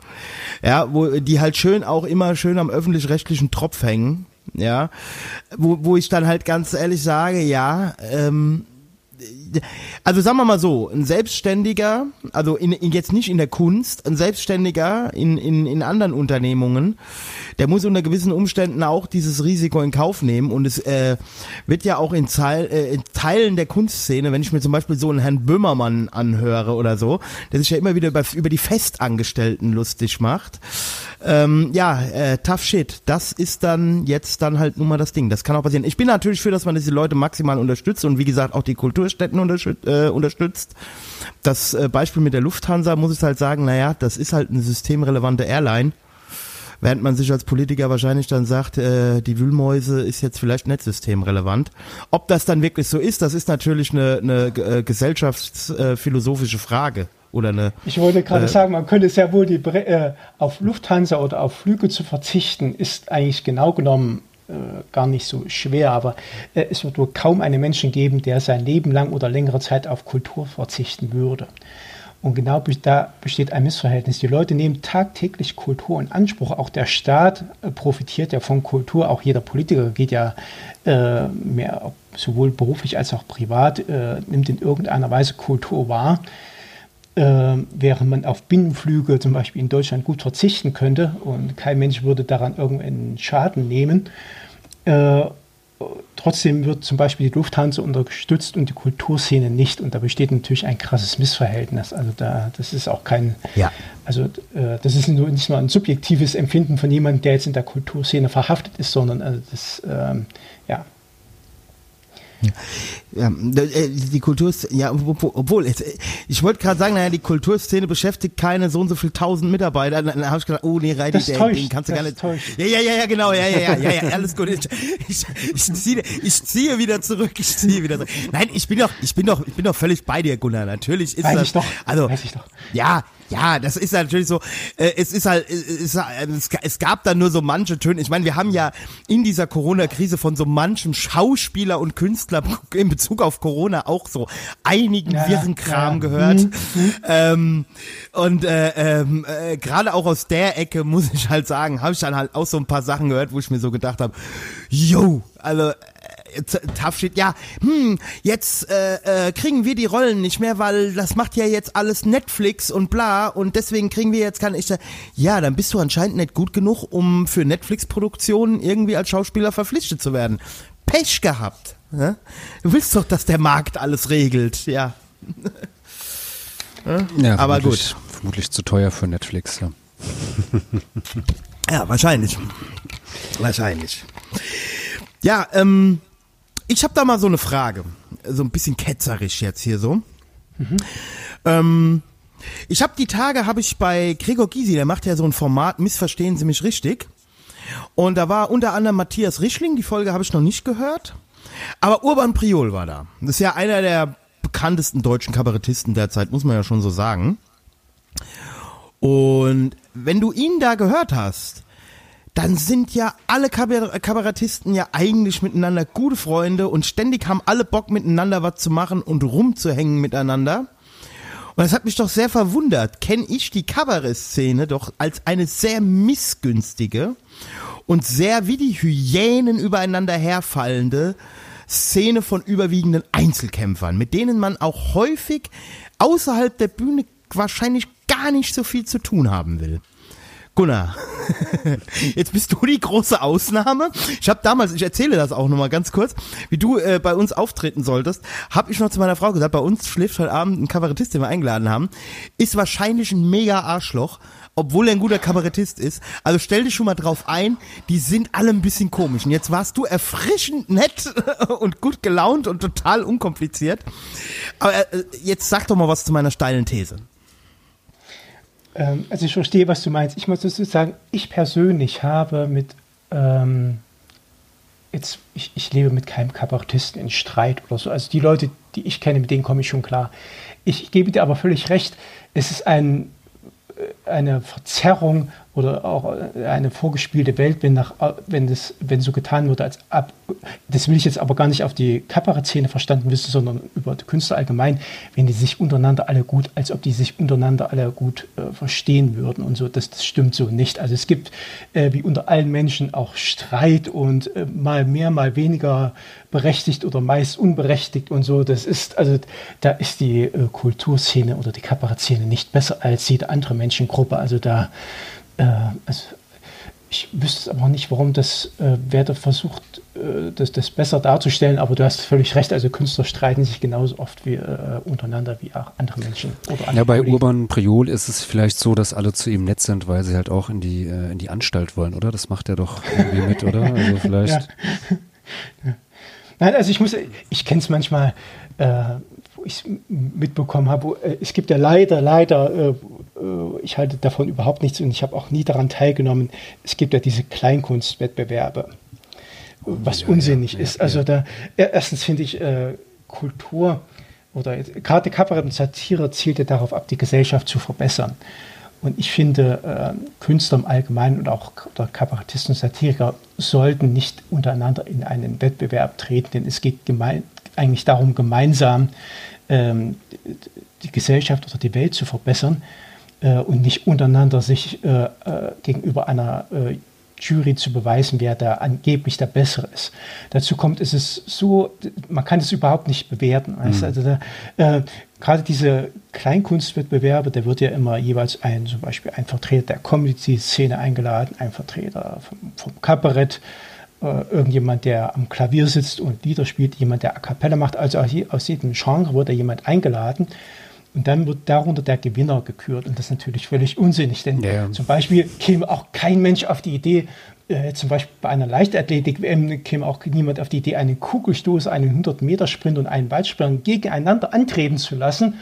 ja, wo die halt schön auch immer schön am öffentlich-rechtlichen Tropf hängen, ja, wo, wo ich dann halt ganz ehrlich sage, ja, ähm, also sagen wir mal so, ein Selbstständiger, also in, in jetzt nicht in der Kunst, ein Selbstständiger in, in, in anderen Unternehmungen, der muss unter gewissen Umständen auch dieses Risiko in Kauf nehmen und es äh, wird ja auch in, Zeil, äh, in Teilen der Kunstszene, wenn ich mir zum Beispiel so einen Herrn Böhmermann anhöre oder so, der sich ja immer wieder über, über die Festangestellten lustig macht, ähm, ja, äh, tough shit. Das ist dann jetzt dann halt nun mal das Ding. Das kann auch passieren. Ich bin natürlich für, dass man diese Leute maximal unterstützt und wie gesagt auch die Kulturstätten unterstützt. Äh, unterstützt. Das äh, Beispiel mit der Lufthansa muss ich halt sagen, naja, das ist halt eine systemrelevante Airline. Während man sich als Politiker wahrscheinlich dann sagt, äh, die Wühlmäuse ist jetzt vielleicht nicht systemrelevant. Ob das dann wirklich so ist, das ist natürlich eine, eine äh, gesellschaftsphilosophische Frage oder eine. Ich wollte gerade äh, sagen, man könnte sehr wohl die, äh, auf Lufthansa oder auf Flüge zu verzichten, ist eigentlich genau genommen gar nicht so schwer, aber äh, es wird wohl kaum einen Menschen geben, der sein Leben lang oder längere Zeit auf Kultur verzichten würde. Und genau da besteht ein Missverhältnis. Die Leute nehmen tagtäglich Kultur in Anspruch. Auch der Staat äh, profitiert ja von Kultur. Auch jeder Politiker geht ja äh, mehr, sowohl beruflich als auch privat, äh, nimmt in irgendeiner Weise Kultur wahr äh, während man auf Binnenflüge zum Beispiel in Deutschland gut verzichten könnte und kein Mensch würde daran irgendeinen Schaden nehmen. Äh, trotzdem wird zum Beispiel die Lufthansa unterstützt und die Kulturszene nicht. Und da besteht natürlich ein krasses Missverhältnis. Also da, das ist auch kein, ja. also äh, das ist nur, nicht nur ein subjektives Empfinden von jemandem, der jetzt in der Kulturszene verhaftet ist, sondern also das, ähm, ja, äh, die Kultur ist, ja, obwohl, ich wollte gerade sagen, naja, die Kulturszene beschäftigt keine so und so viel tausend Mitarbeiter. Dann habe ich gedacht, oh nee, Reidi, den, den kannst du gar nicht. Täuscht. Ja, ja, ja, ja, genau, ja, ja, ja, ja, ja alles gut. Ich, ich, ich, ziehe, ich ziehe wieder zurück, ich ziehe wieder zurück. Nein, ich bin doch, ich bin doch, ich bin doch völlig bei dir, Gunnar. Natürlich ist Weiß das. Ich doch. Also, Weiß ich doch. Ja, ja, das ist natürlich so. Äh, es ist halt, es, ist, es gab da nur so manche Töne. Ich meine, wir haben ja in dieser Corona-Krise von so manchem Schauspieler und Künstler *laughs* in Bezug auf Corona auch so einigen ja, wirren Kram ja. gehört. Mhm. mhm. Ähm, und äh, ähm, äh, gerade auch aus der Ecke muss ich halt sagen, habe ich dann halt auch so ein paar Sachen gehört, wo ich mir so gedacht habe, yo, also tough shit, ja, hm, jetzt äh, äh, kriegen wir die Rollen nicht mehr, weil das macht ja jetzt alles Netflix und bla und deswegen kriegen wir jetzt keine echte. Ja, dann bist du anscheinend nicht gut genug, um für Netflix-Produktionen irgendwie als Schauspieler verpflichtet zu werden. Pech gehabt. Ne? Du willst doch, dass der Markt alles regelt, ja. *laughs* ja aber gut. Vermutlich zu teuer für Netflix, ja. *laughs* ja, wahrscheinlich. Wahrscheinlich. Ja, ähm, ich habe da mal so eine Frage, so ein bisschen ketzerisch jetzt hier so. Mhm. Ähm, ich habe die Tage habe ich bei Gregor Gysi, der macht ja so ein Format, missverstehen Sie mich richtig. Und da war unter anderem Matthias Rischling, die Folge habe ich noch nicht gehört. Aber Urban Priol war da. Das ist ja einer der bekanntesten deutschen Kabarettisten derzeit, muss man ja schon so sagen. Und wenn du ihn da gehört hast, dann sind ja alle Kabar Kabarettisten ja eigentlich miteinander gute Freunde und ständig haben alle Bock miteinander was zu machen und rumzuhängen miteinander. Und das hat mich doch sehr verwundert. Kenne ich die Kabarettszene doch als eine sehr missgünstige und sehr wie die Hyänen übereinander herfallende Szene von überwiegenden Einzelkämpfern, mit denen man auch häufig außerhalb der Bühne wahrscheinlich gar nicht so viel zu tun haben will. Gunnar, *laughs* jetzt bist du die große Ausnahme. Ich habe damals, ich erzähle das auch nochmal ganz kurz, wie du äh, bei uns auftreten solltest, habe ich noch zu meiner Frau gesagt, bei uns schläft heute Abend ein Kabarettist, den wir eingeladen haben, ist wahrscheinlich ein mega Arschloch, obwohl er ein guter Kabarettist ist. Also stell dich schon mal drauf ein, die sind alle ein bisschen komisch. Und jetzt warst du erfrischend nett *laughs* und gut gelaunt und total unkompliziert. Aber äh, jetzt sag doch mal was zu meiner steilen These. Ähm, also ich verstehe, was du meinst. Ich muss dazu sagen, ich persönlich habe mit ähm, jetzt, ich, ich lebe mit keinem Kabarettisten in Streit oder so. Also die Leute, die ich kenne, mit denen komme ich schon klar. Ich gebe dir aber völlig recht, es ist ein, äh, eine Verzerrung oder auch äh, eine vorgespielte Welt, wenn, nach, äh, wenn, das, wenn so getan wird, als ab. Das will ich jetzt aber gar nicht auf die Kabarettszene verstanden wissen, sondern über Künstler allgemein, wenn die sich untereinander alle gut, als ob die sich untereinander alle gut äh, verstehen würden und so. Das, das stimmt so nicht. Also es gibt äh, wie unter allen Menschen auch Streit und äh, mal mehr, mal weniger berechtigt oder meist unberechtigt und so. Das ist, also da ist die äh, Kulturszene oder die Kabarettszene nicht besser als jede andere Menschengruppe. Also da äh, also ich wüsste es aber nicht, warum das äh, wer da versucht, äh, das, das besser darzustellen, aber du hast völlig recht, also Künstler streiten sich genauso oft wie äh, untereinander wie auch andere Menschen. Andere Ja, bei Kollegen. Urban Priol ist es vielleicht so, dass alle zu ihm nett sind, weil sie halt auch in die, äh, in die Anstalt wollen, oder? Das macht er doch irgendwie mit, oder? Also *laughs* vielleicht. Ja. Nein, also ich muss, ich kenne es manchmal, äh, ich es mitbekommen habe. äh, Es gibt ja leider, leider, äh, äh, ich halte davon überhaupt nichts und ich habe auch nie daran teilgenommen. Es gibt ja diese Kleinkunstwettbewerbe, was ja, unsinnig ja, ist. ja, Also da erstens finde ich Kultur oder gerade Kabarett und Satire zielt ja darauf ab, die Gesellschaft zu verbessern. Und ich finde, Künstler im Allgemeinen und auch Kabarettisten und Satiriker sollten nicht untereinander in einen Wettbewerb treten, denn es geht gemein, eigentlich darum, gemeinsam ähm, die Gesellschaft oder die Welt zu verbessern äh, und nicht untereinander sich äh, äh, gegenüber einer äh, Jury zu beweisen, wer da angeblich der Bessere ist. Dazu kommt, es ist so, man kann es überhaupt nicht bewerten. Du? Also da, äh, gerade diese Kleinkunstwettbewerbe, da wird ja immer jeweils ein, zum Beispiel ein Vertreter der Comedy-Szene eingeladen, ein Vertreter vom, vom Kabarett, äh, irgendjemand, der am Klavier sitzt und Lieder spielt, jemand, der A Cappella macht. Also aus je- aus jedem Genre wird da jemand eingeladen. Und dann wird darunter der Gewinner gekürt. Und das ist natürlich völlig unsinnig, denn ja. zum Beispiel käme auch kein Mensch auf die Idee, äh, zum Beispiel bei einer Leichtathletik-WM käme auch niemand auf die Idee, einen Kugelstoß, einen 100-Meter-Sprint und einen Weitsprung gegeneinander antreten zu lassen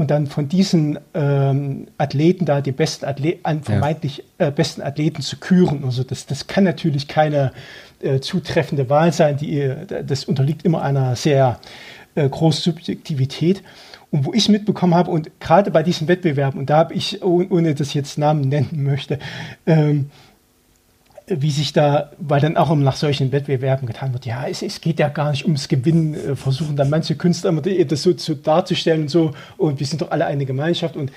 und dann von diesen ähm, Athleten da die besten Athleten, vermeintlich äh, besten Athleten zu küren. Also das, das kann natürlich keine äh, zutreffende Wahl sein. Die, äh, das unterliegt immer einer sehr äh, großen Subjektivität. Und wo ich mitbekommen habe, und gerade bei diesen Wettbewerben, und da habe ich, oh- ohne dass ich jetzt Namen nennen möchte, ähm, wie sich da, weil dann auch nach solchen Wettbewerben getan wird, ja, es, es geht ja gar nicht ums Gewinnen, äh, versuchen dann manche Künstler immer die- das so zu darzustellen und so, und wir sind doch alle eine Gemeinschaft und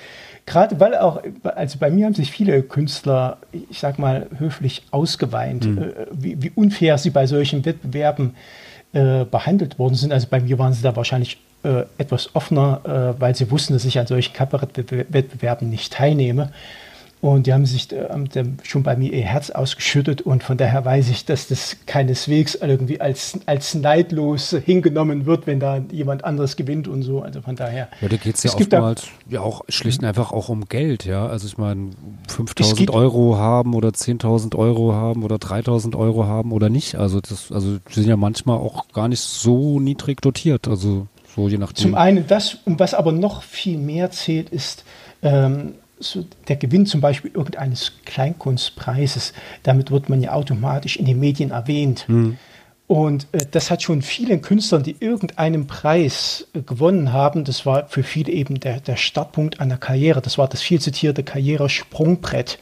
gerade weil auch, also bei mir haben sich viele Künstler, ich sag mal, höflich ausgeweint, äh, wie, wie unfair sie bei solchen Wettbewerben äh, behandelt worden sind. Also bei mir waren sie da wahrscheinlich äh, etwas offener, äh, weil sie wussten, dass ich an solchen Kabarettwettbewerben nicht teilnehme. Und die haben sich äh, schon bei mir ihr Herz ausgeschüttet und von daher weiß ich, dass das keineswegs irgendwie als, als neidlos hingenommen wird, wenn da jemand anderes gewinnt und so. Also von daher. Ja, da geht es ja oftmals ja auch schlicht und einfach auch um Geld, ja. Also ich meine, Es 5000 geht- Euro haben oder 10.000 Euro haben oder 3000 Euro haben oder nicht. Also das, also die sind ja manchmal auch gar nicht so niedrig dotiert. Also so je nachdem. Zum einen das, und was aber noch viel mehr zählt, ist ähm, so der Gewinn zum Beispiel irgendeines Kleinkunstpreises. Damit wird man ja automatisch in den Medien erwähnt. Und äh, das hat schon vielen Künstlern, die irgendeinen Preis äh, gewonnen haben, das war für viele eben der, der Startpunkt einer Karriere. Das war das viel zitierte Karrieresprungbrett.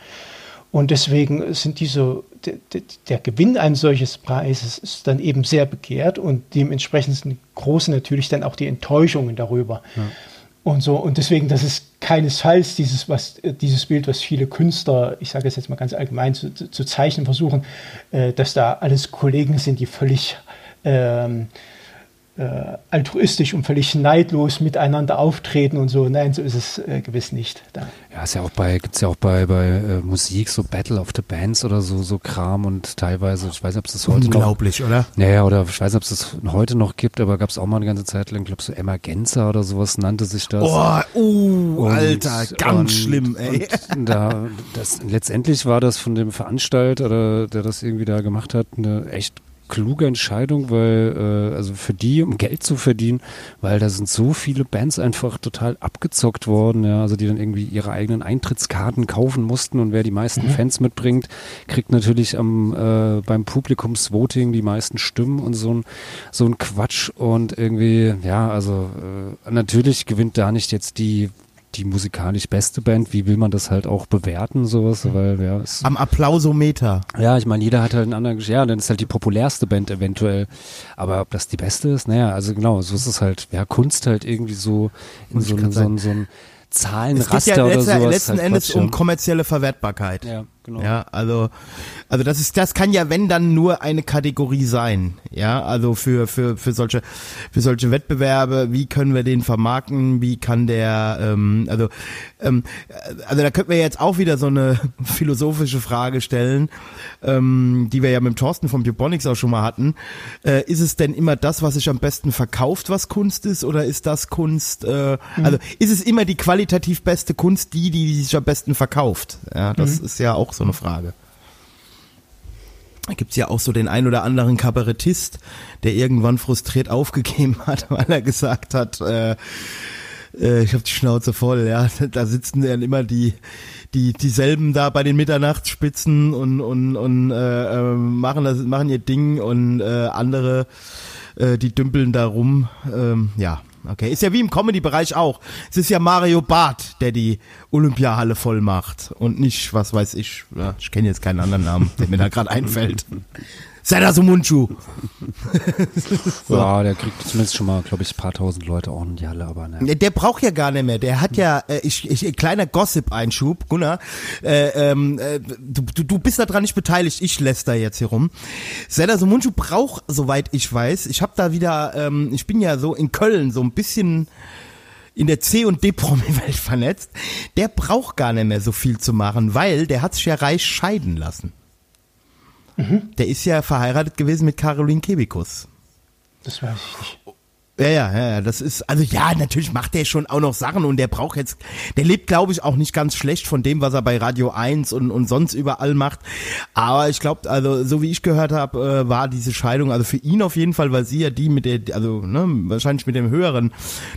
Und deswegen sind diese, der, der Gewinn eines solches Preises ist dann eben sehr begehrt und dementsprechend sind große natürlich dann auch die Enttäuschungen darüber. Ja. Und so, und deswegen, das ist keinesfalls dieses, was, dieses Bild, was viele Künstler, ich sage es jetzt mal ganz allgemein, zu, zu zeichnen versuchen, äh, dass da alles Kollegen sind, die völlig ähm, äh, altruistisch und völlig neidlos miteinander auftreten und so. Nein, so ist es äh, gewiss nicht. Da. Ja, ist ja auch bei, gibt's ja auch bei, bei äh, Musik so Battle of the Bands oder so, so Kram und teilweise, ich weiß nicht, ob es das heute Unglaublich, noch, oder? Naja, oder ich weiß nicht, ob es das heute noch gibt, aber gab es auch mal eine ganze Zeit lang, glaube so Emergenza oder sowas nannte sich das. Oh, uh, und, Alter, ganz und, schlimm, ey. Und *laughs* da, das, letztendlich war das von dem Veranstalter, der das irgendwie da gemacht hat, eine echt kluge Entscheidung, weil, äh, also für die, um Geld zu verdienen, weil da sind so viele Bands einfach total abgezockt worden, ja, also die dann irgendwie ihre eigenen Eintrittskarten kaufen mussten und wer die meisten mhm. Fans mitbringt, kriegt natürlich am, äh, beim Publikumsvoting die meisten Stimmen und so ein, so ein Quatsch und irgendwie, ja, also äh, natürlich gewinnt da nicht jetzt die die musikalisch beste Band, wie will man das halt auch bewerten, sowas, weil ja. Es, Am Applausometer. Ja, ich meine, jeder hat halt einen anderen, ja, dann ist halt die populärste Band eventuell, aber ob das die beste ist, naja, also genau, so ist es halt, ja, Kunst halt irgendwie so in so, so, so, so ein Zahlenraster ja oder sowas. letzten halt Endes um kommerzielle Verwertbarkeit. Ja, genau. Ja, also, also das ist, das kann ja, wenn dann nur eine Kategorie sein. Ja, also für, für, für solche, für solche Wettbewerbe, wie können wir den vermarkten, wie kann der, ähm, also, ähm, also da könnten wir jetzt auch wieder so eine *laughs* philosophische Frage stellen, ähm, die wir ja mit dem Thorsten von Bubonics auch schon mal hatten. Äh, ist es denn immer das, was sich am besten verkauft, was Kunst ist, oder ist das Kunst, äh, mhm. also ist es immer die qualitativ beste Kunst, die, die sich am besten verkauft? Ja, das mhm. ist ja auch so eine Frage. Da gibt's ja auch so den ein oder anderen Kabarettist, der irgendwann frustriert aufgegeben hat, *laughs* weil er gesagt hat, äh, äh, ich habe die Schnauze voll, ja. *laughs* Da sitzen dann immer die, die, dieselben da bei den Mitternachtsspitzen und, und, und äh, äh machen, das, machen ihr Ding und äh, andere, äh, die dümpeln da rum. Ähm, ja, Okay, ist ja wie im Comedy-Bereich auch. Es ist ja Mario Barth, der die Olympiahalle voll macht und nicht, was weiß ich, ich kenne jetzt keinen anderen Namen, der mir da gerade *laughs* einfällt. Seda Sumunchu. so. *laughs* Ja, der kriegt zumindest schon mal, glaube ich, ein paar tausend Leute auch in die Halle, aber ne. Der braucht ja gar nicht mehr. Der hat ja, äh, ich, ich, kleiner Gossip-Einschub, Gunnar. Äh, ähm, äh, du, du, du bist da dran nicht beteiligt, ich lässt da jetzt hier rum. Seda Sumunchu braucht, soweit ich weiß, ich habe da wieder, ähm, ich bin ja so in Köln so ein bisschen in der C- und D-Promi-Welt *laughs* vernetzt. Der braucht gar nicht mehr so viel zu machen, weil der hat sich ja reich scheiden lassen. Mhm. Der ist ja verheiratet gewesen mit Caroline Kebikus. Das weiß ich nicht. Ja, ja, ja, das ist, also ja, natürlich macht der schon auch noch Sachen und der braucht jetzt, der lebt, glaube ich, auch nicht ganz schlecht von dem, was er bei Radio 1 und, und sonst überall macht. Aber ich glaube, also so wie ich gehört habe, äh, war diese Scheidung, also für ihn auf jeden Fall, weil sie ja die mit der, also ne, wahrscheinlich mit dem höheren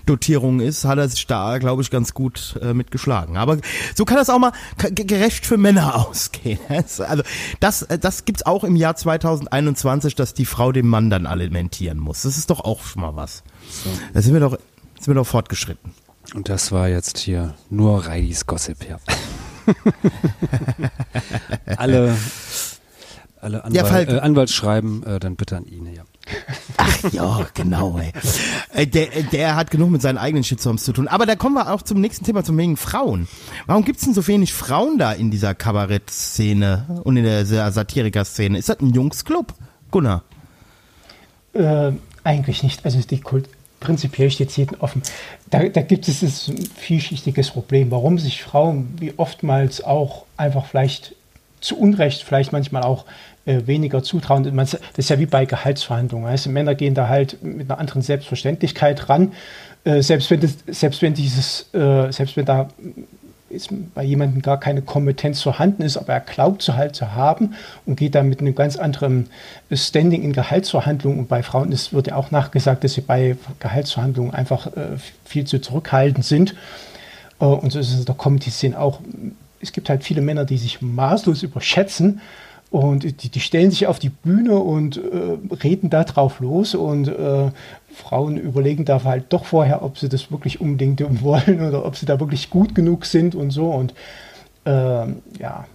Dotierung ist, hat er sich da, glaube ich, ganz gut äh, mitgeschlagen. Aber so kann das auch mal gerecht für Männer *laughs* ausgehen. Also das, äh, das gibt's auch im Jahr 2021, dass die Frau dem Mann dann alimentieren muss. Das ist doch auch schon mal was. So. Da sind wir doch, sind wir doch fortgeschritten. Und das war jetzt hier nur Reidis Gossip, ja. *laughs* alle alle Anwalt, ja, äh, Anwaltsschreiben äh, dann bitte an ihn, ja. Ach ja, genau, ey. Äh, der, der hat genug mit seinen eigenen Shitstorms zu tun. Aber da kommen wir auch zum nächsten Thema, zum wegen Frauen. Warum gibt's denn so wenig Frauen da in dieser Kabarett-Szene und in der Satiriker-Szene? Ist das ein Jungsclub, Gunnar? Äh, eigentlich nicht. Also die Kult prinzipiell steht jedem offen. Da, da gibt es ein vielschichtiges Problem, warum sich Frauen wie oftmals auch einfach vielleicht zu Unrecht, vielleicht manchmal auch äh, weniger zutrauen. Das ist ja wie bei Gehaltsverhandlungen. Also Männer gehen da halt mit einer anderen Selbstverständlichkeit ran. Äh, selbst wenn das, selbst wenn dieses, äh, selbst wenn da ist bei jemandem gar keine Kompetenz vorhanden ist, aber er glaubt zu halt zu haben und geht dann mit einem ganz anderen Standing in Gehaltsverhandlungen. Und bei Frauen ist, wird ja auch nachgesagt, dass sie bei Gehaltsverhandlungen einfach äh, viel zu zurückhaltend sind. Äh, und so ist es in der Comedy-Szene auch. Es gibt halt viele Männer, die sich maßlos überschätzen und die, die stellen sich auf die Bühne und äh, reden da drauf los und äh, Frauen überlegen da halt doch vorher, ob sie das wirklich unbedingt *laughs* wollen oder ob sie da wirklich gut genug sind und so. Und ähm, ja,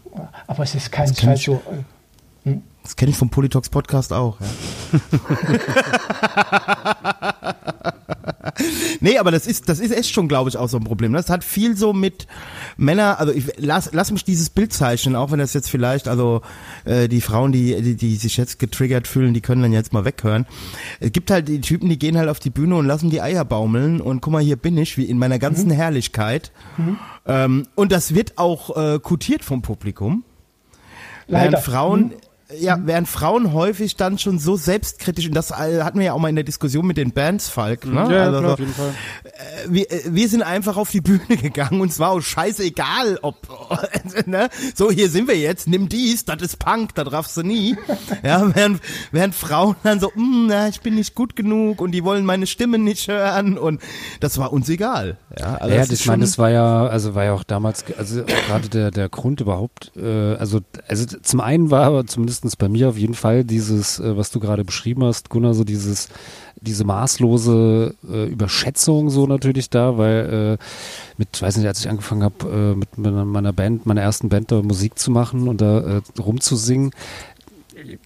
Aber es ist keinesfalls so. Äh, hm? Das kenne ich vom Politox Podcast auch. Ja. *laughs* *laughs* nee, aber das ist, das ist echt schon, glaube ich, auch so ein Problem. Das hat viel so mit Männer, also ich lass, lass mich dieses Bild zeichnen, auch wenn das jetzt vielleicht, also äh, die Frauen, die, die, die sich jetzt getriggert fühlen, die können dann jetzt mal weghören. Es gibt halt die Typen, die gehen halt auf die Bühne und lassen die Eier baumeln und guck mal, hier bin ich, wie in meiner ganzen mhm. Herrlichkeit. Mhm. Ähm, und das wird auch äh, kutiert vom Publikum. Leider. Während Frauen mhm ja, während Frauen häufig dann schon so selbstkritisch, und das äh, hatten wir ja auch mal in der Diskussion mit den Bands, Falk, ne? Ja, also, klar, auf jeden Fall. Äh, wir, äh, wir sind einfach auf die Bühne *laughs* gegangen und zwar auch scheißegal, ob, *laughs* ne? So, hier sind wir jetzt, nimm dies, das ist Punk, das raffst du nie. *laughs* Ja, während, während Frauen dann so, mm, na, ich bin nicht gut genug und die wollen meine Stimme nicht hören und das war uns egal. Ja, also ja das ich meine, das war ja, also war ja auch damals, also gerade der, der Grund überhaupt, äh, also, also zum einen war zumindest zumindest bei mir auf jeden Fall dieses, äh, was du gerade beschrieben hast, Gunnar, so dieses, diese maßlose äh, Überschätzung so natürlich da, weil äh, mit, weiß nicht, als ich angefangen habe, äh, mit meiner Band, meiner ersten Band da Musik zu machen und da äh, rumzusingen,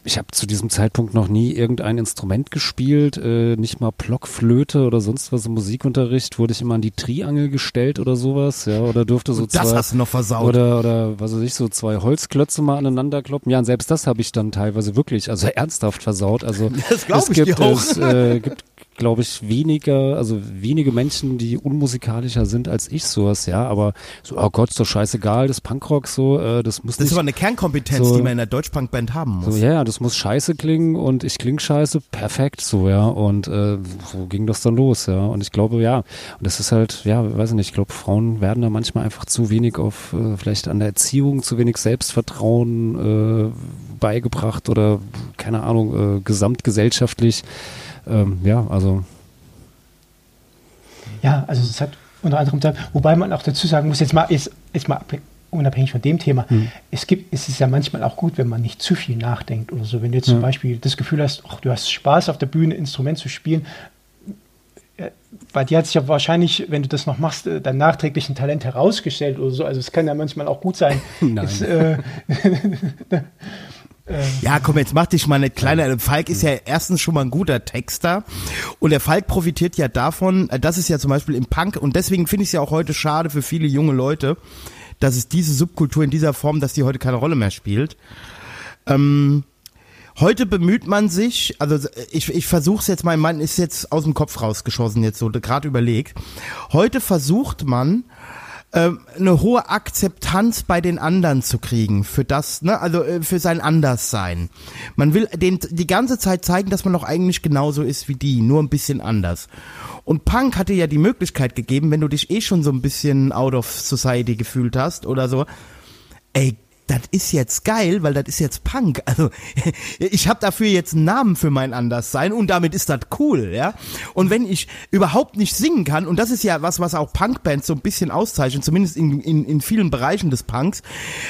ich habe zu diesem Zeitpunkt noch nie irgendein Instrument gespielt, äh, nicht mal Blockflöte oder sonst was im Musikunterricht, wurde ich immer an die Triangel gestellt oder sowas, ja, oder durfte so und das zwei, hast du noch versaut. Oder, oder was weiß ich, so zwei Holzklötze mal aneinander kloppen. Ja, und selbst das habe ich dann teilweise wirklich, also ernsthaft versaut. Also *laughs* das es gibt, ich es äh, gibt glaube ich, weniger, also wenige Menschen, die unmusikalischer sind als ich sowas, ja, aber so, oh Gott, doch scheißegal, das Punkrock so, äh, das muss Das nicht, ist aber eine Kernkompetenz, so, die man in der Deutschpunk-Band haben muss. So, ja, ja, das muss scheiße klingen und ich kling scheiße, perfekt, so, ja, und äh, so ging das dann los, ja, und ich glaube, ja, und das ist halt, ja, weiß ich nicht, ich glaube, Frauen werden da manchmal einfach zu wenig auf, äh, vielleicht an der Erziehung, zu wenig Selbstvertrauen äh, beigebracht oder, keine Ahnung, äh, gesamtgesellschaftlich ähm, ja, also. Ja, also es hat unter anderem, wobei man auch dazu sagen muss, jetzt mal, jetzt, jetzt mal unabhängig von dem Thema, mhm. es gibt, es ist ja manchmal auch gut, wenn man nicht zu viel nachdenkt oder so. Wenn du jetzt zum Beispiel das Gefühl hast, ach, du hast Spaß auf der Bühne, Instrument zu spielen, äh, weil die hat sich ja wahrscheinlich, wenn du das noch machst, äh, dein nachträglichen Talent herausgestellt oder so. Also es kann ja manchmal auch gut sein. *laughs* Nein. Es, äh, *laughs* Ja, komm, jetzt mach dich mal eine kleine. Falk ist ja erstens schon mal ein guter Texter und der Falk profitiert ja davon, äh, das ist ja zum Beispiel im Punk und deswegen finde ich es ja auch heute schade für viele junge Leute, dass es diese Subkultur in dieser Form, dass die heute keine Rolle mehr spielt. Ähm, heute bemüht man sich, also ich, ich versuche es jetzt mal, mein ist jetzt aus dem Kopf rausgeschossen jetzt so, gerade überlegt. Heute versucht man eine hohe Akzeptanz bei den anderen zu kriegen für das, ne, also äh, für sein Anderssein. Man will den die ganze Zeit zeigen, dass man doch eigentlich genauso ist wie die, nur ein bisschen anders. Und Punk hatte ja die Möglichkeit gegeben, wenn du dich eh schon so ein bisschen out of society gefühlt hast oder so, ey, das ist jetzt geil, weil das ist jetzt Punk. *laughs* Also ich habe dafür jetzt einen Namen für mein Anderssein und damit ist das cool, ja. Und wenn ich überhaupt nicht singen kann, und das ist ja was, was auch Punkbands so ein bisschen auszeichnet, zumindest in, in, in vielen Bereichen des Punks,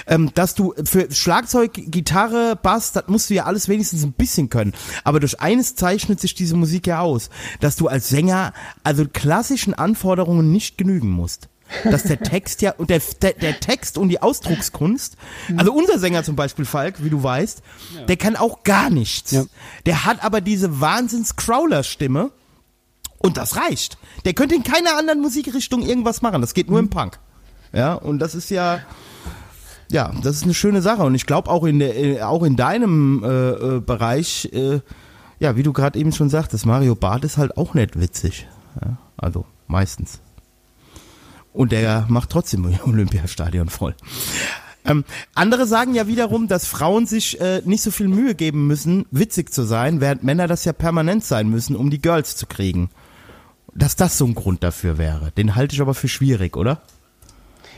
ähm, dass du für Schlagzeug, Gitarre, Bass, das musst du ja alles wenigstens ein bisschen können. Aber durch eines zeichnet sich diese Musik ja aus, dass du als Sänger also klassischen Anforderungen nicht genügen musst dass der Text ja und der, der, der, Text und die Ausdruckskunst, also unser Sänger zum Beispiel Falk, wie du weißt, ja. der kann auch gar nichts. Ja. Der hat aber diese Wahnsinns-Crawler-Stimme und das reicht. Der könnte in keiner anderen Musikrichtung irgendwas machen. Das geht nur mhm. im Punk. Ja, und das ist ja, ja, das ist eine schöne Sache. Und ich glaube auch in der, äh, auch in deinem äh, äh, Bereich, äh, ja, wie du gerade eben schon sagtest, Mario Barth ist halt auch nicht witzig. Ja, also meistens. Und der macht trotzdem Olympiastadion voll. Ähm, andere sagen ja wiederum, dass Frauen sich äh, nicht so viel Mühe geben müssen, witzig zu sein, während Männer das ja permanent sein müssen, um die Girls zu kriegen. Dass das so ein Grund dafür wäre. Den halte ich aber für schwierig, oder?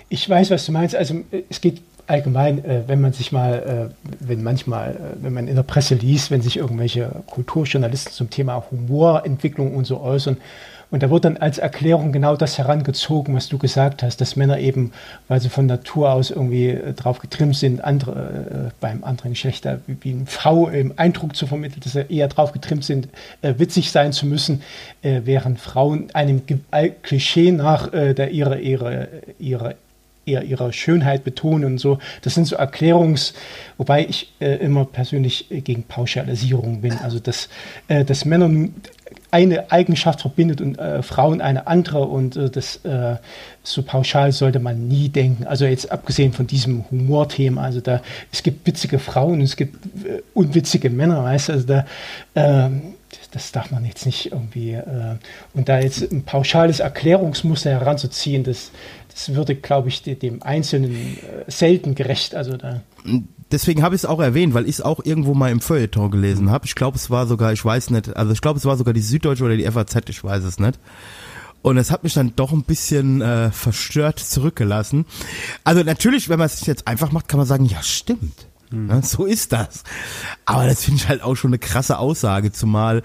Ich weiß, was du meinst. Also es geht allgemein, äh, wenn man sich mal, äh, wenn manchmal, äh, wenn man in der Presse liest, wenn sich irgendwelche Kulturjournalisten zum Thema Humorentwicklung und so äußern, und da wird dann als Erklärung genau das herangezogen, was du gesagt hast, dass Männer eben, weil sie von Natur aus irgendwie äh, drauf getrimmt sind, andere, äh, beim anderen Geschlecht wie, wie eine Frau im Eindruck zu vermitteln, dass sie eher drauf getrimmt sind, äh, witzig sein zu müssen, äh, während Frauen einem Klischee nach äh, der ihre, ihre, ihre eher ihre Schönheit betonen und so. Das sind so Erklärungs, wobei ich äh, immer persönlich äh, gegen Pauschalisierung bin. Also dass, äh, dass Männer eine Eigenschaft verbindet und äh, Frauen eine andere und äh, das äh, so pauschal sollte man nie denken. Also jetzt abgesehen von diesem Humorthema, also da es gibt witzige Frauen und es gibt äh, unwitzige Männer, weißt du, also da ähm, das darf man jetzt nicht irgendwie äh, und da jetzt ein pauschales Erklärungsmuster heranzuziehen, das das würde, glaube ich, dem Einzelnen äh, selten gerecht. Also da deswegen habe ich es auch erwähnt, weil ich es auch irgendwo mal im Feuilleton gelesen habe. Ich glaube, es war sogar, ich weiß nicht, also ich glaube, es war sogar die Süddeutsche oder die FAZ, ich weiß es nicht. Und es hat mich dann doch ein bisschen äh, verstört zurückgelassen. Also natürlich, wenn man es jetzt einfach macht, kann man sagen, ja, stimmt. Hm. Ja, so ist das. Aber das finde ich halt auch schon eine krasse Aussage, zumal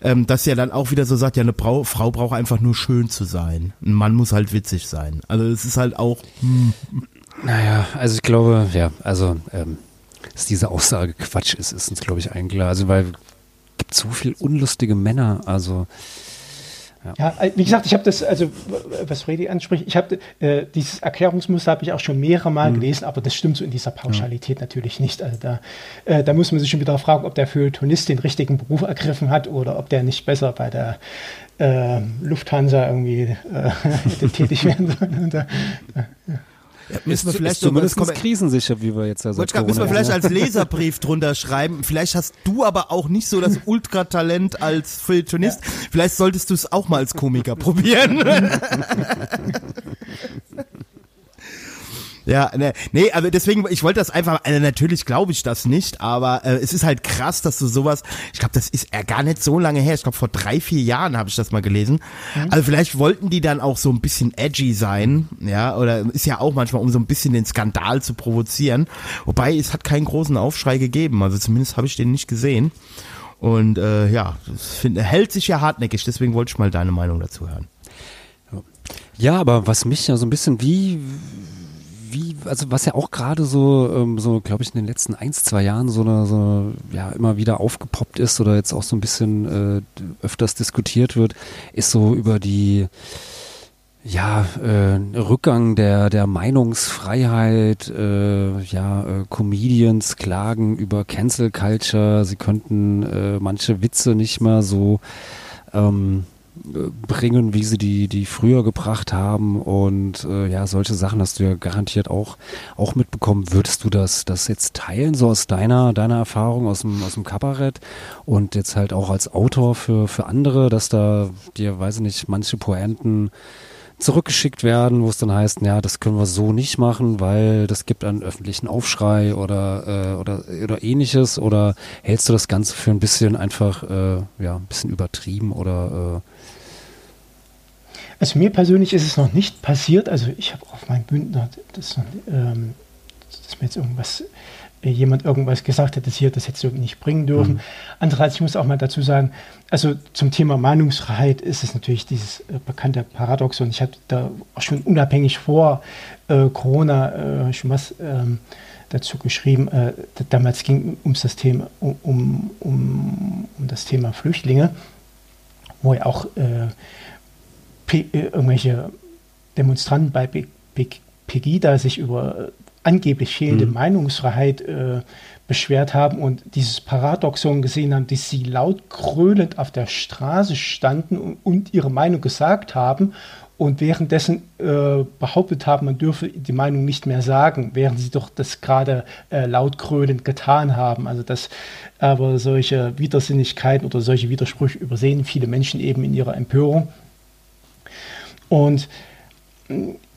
ähm, dass ja dann auch wieder so sagt, ja, eine Frau, Frau braucht einfach nur schön zu sein. Ein Mann muss halt witzig sein. Also es ist halt auch. Hm. Naja, also ich glaube, ja, also ähm, dass diese Aussage Quatsch ist, ist uns, glaube ich, allen klar. Also weil gibt so viel unlustige Männer, also ja. ja, äh, wie gesagt, ich habe das, also was Freddy anspricht, ich habe äh, dieses Erklärungsmuster habe ich auch schon mehrere Mal mhm. gelesen, aber das stimmt so in dieser Pauschalität ja. natürlich nicht. Also da, äh, da muss man sich schon wieder fragen, ob der Feuilletonist den richtigen Beruf ergriffen hat oder ob der nicht besser bei der äh, Lufthansa irgendwie äh, *laughs* tätig werden soll. *laughs* Ja, müssen wir vielleicht zumindest krisensicher, wie wir jetzt ja sagen. Müssen wir vielleicht als Leserbrief drunter schreiben. Vielleicht hast du aber auch nicht so das *laughs* Ultratalent als Feuilletonist. Ja. Vielleicht solltest du es auch mal als Komiker probieren. *laughs* *laughs* Ja, ne, nee, also deswegen, ich wollte das einfach, also natürlich glaube ich das nicht, aber äh, es ist halt krass, dass du sowas, ich glaube, das ist ja gar nicht so lange her, ich glaube vor drei, vier Jahren habe ich das mal gelesen. Mhm. Also vielleicht wollten die dann auch so ein bisschen edgy sein, ja, oder ist ja auch manchmal, um so ein bisschen den Skandal zu provozieren. Wobei es hat keinen großen Aufschrei gegeben, also zumindest habe ich den nicht gesehen. Und äh, ja, das find, hält sich ja hartnäckig, deswegen wollte ich mal deine Meinung dazu hören. Ja, aber was mich ja so ein bisschen wie wie, also was ja auch gerade so, ähm, so glaube ich, in den letzten ein, zwei Jahren so eine, so ja, immer wieder aufgepoppt ist oder jetzt auch so ein bisschen äh, öfters diskutiert wird, ist so über die ja, äh, Rückgang der, der Meinungsfreiheit, äh, ja, äh, Comedians klagen über Cancel Culture, sie könnten äh, manche Witze nicht mehr so ähm, bringen, wie sie die, die früher gebracht haben und äh, ja, solche Sachen hast du ja garantiert auch, auch mitbekommen. Würdest du das, das jetzt teilen, so aus deiner, deiner Erfahrung aus dem, aus dem Kabarett und jetzt halt auch als Autor für, für andere, dass da dir, weiß ich nicht, manche Poenten zurückgeschickt werden, wo es dann heißt, ja, das können wir so nicht machen, weil das gibt einen öffentlichen Aufschrei oder, äh, oder, oder ähnliches? Oder hältst du das Ganze für ein bisschen einfach, äh, ja, ein bisschen übertrieben oder äh, also mir persönlich ist es noch nicht passiert. Also ich habe auf meinem Bündner, das, ähm, dass mir jetzt irgendwas, äh, jemand irgendwas gesagt hätte, hier, das hättest du nicht bringen dürfen. Mhm. Andererseits, ich muss auch mal dazu sagen, also zum Thema Meinungsfreiheit ist es natürlich dieses äh, bekannte Paradoxon. Ich habe da auch schon unabhängig vor äh, Corona äh, schon was ähm, dazu geschrieben. Äh, damals ging es das Thema um, um, um, das Thema Flüchtlinge, wo ja auch äh, P äh, irgendwelche Demonstranten bei Pegida sich über angeblich fehlende mhm. Meinungsfreiheit äh, beschwert haben und dieses Paradoxon gesehen haben, dass sie laut krölend auf der Straße standen und, und ihre Meinung gesagt haben und währenddessen äh, behauptet haben, man dürfe die Meinung nicht mehr sagen, während sie doch das gerade äh, laut krönend getan haben. Also dass aber solche Widersinnigkeiten oder solche Widersprüche übersehen viele Menschen eben in ihrer Empörung und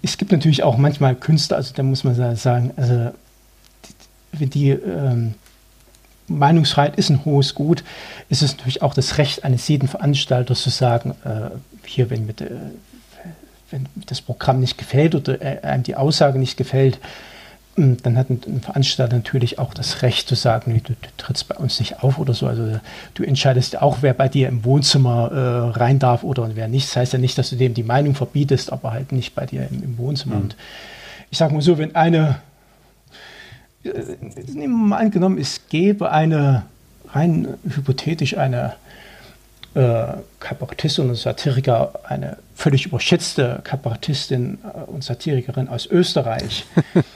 es gibt natürlich auch manchmal Künstler, also da muss man sagen, also die, die ähm, Meinungsfreiheit ist ein hohes Gut, ist es natürlich auch das Recht eines jeden Veranstalters zu sagen, äh, hier, wenn, mit, äh, wenn das Programm nicht gefällt oder äh, einem die Aussage nicht gefällt, dann hat ein Veranstalter natürlich auch das Recht zu sagen, nee, du, du, trittst bei uns nicht auf oder so. Also du entscheidest auch, wer bei dir im Wohnzimmer äh, rein darf oder wer nicht. Das heißt ja nicht, dass du dem die Meinung verbietest, aber halt nicht bei dir im, im Wohnzimmer. Mhm. Und ich sage mal so, wenn eine, äh, nehmen wir mal angenommen, es gäbe eine, rein hypothetisch eine äh, Kabarettistin und Satiriker, eine völlig überschätzte Kabarettistin äh, und Satirikerin aus Österreich,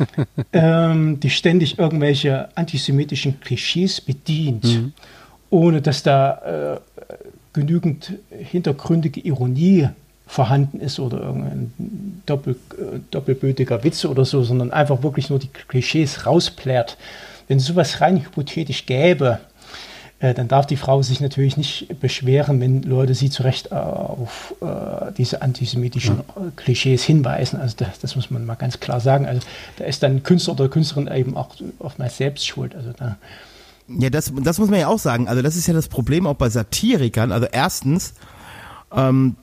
*laughs* ähm, die ständig irgendwelche antisemitischen Klischees bedient, mhm. ohne dass da äh, genügend hintergründige Ironie vorhanden ist oder irgendein doppel, äh, doppelbötiger Witz oder so, sondern einfach wirklich nur die Klischees rausplärt. Wenn es sowas rein hypothetisch gäbe, dann darf die Frau sich natürlich nicht beschweren, wenn Leute sie zu Recht äh, auf äh, diese antisemitischen ja. Klischees hinweisen. Also das, das, muss man mal ganz klar sagen. Also da ist dann Künstler oder Künstlerin eben auch oftmals selbst schuld. Also da ja, das, das muss man ja auch sagen. Also das ist ja das Problem auch bei Satirikern. Also erstens, ähm,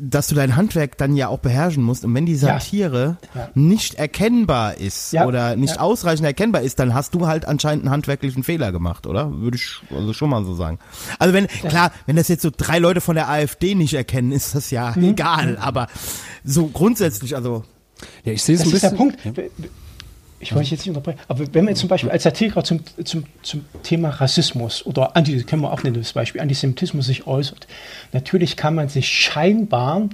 dass du dein Handwerk dann ja auch beherrschen musst. Und wenn die Satire ja. Ja. nicht erkennbar ist ja. oder nicht ausreichend erkennbar ist, dann hast du halt anscheinend einen handwerklichen Fehler gemacht, oder? Würde ich also schon mal so sagen. Also wenn, klar, wenn das jetzt so drei Leute von der AfD nicht erkennen, ist das ja mhm. egal. Aber so grundsätzlich, also. Ja, ich sehe es ein bisschen. Das ist der Punkt ich wollte jetzt nicht unterbrechen, aber wenn man jetzt zum Beispiel als Satiriker zum, zum, zum Thema Rassismus oder Anti, können wir auch nennen, das Beispiel Antisemitismus sich äußert, natürlich kann man sich scheinbar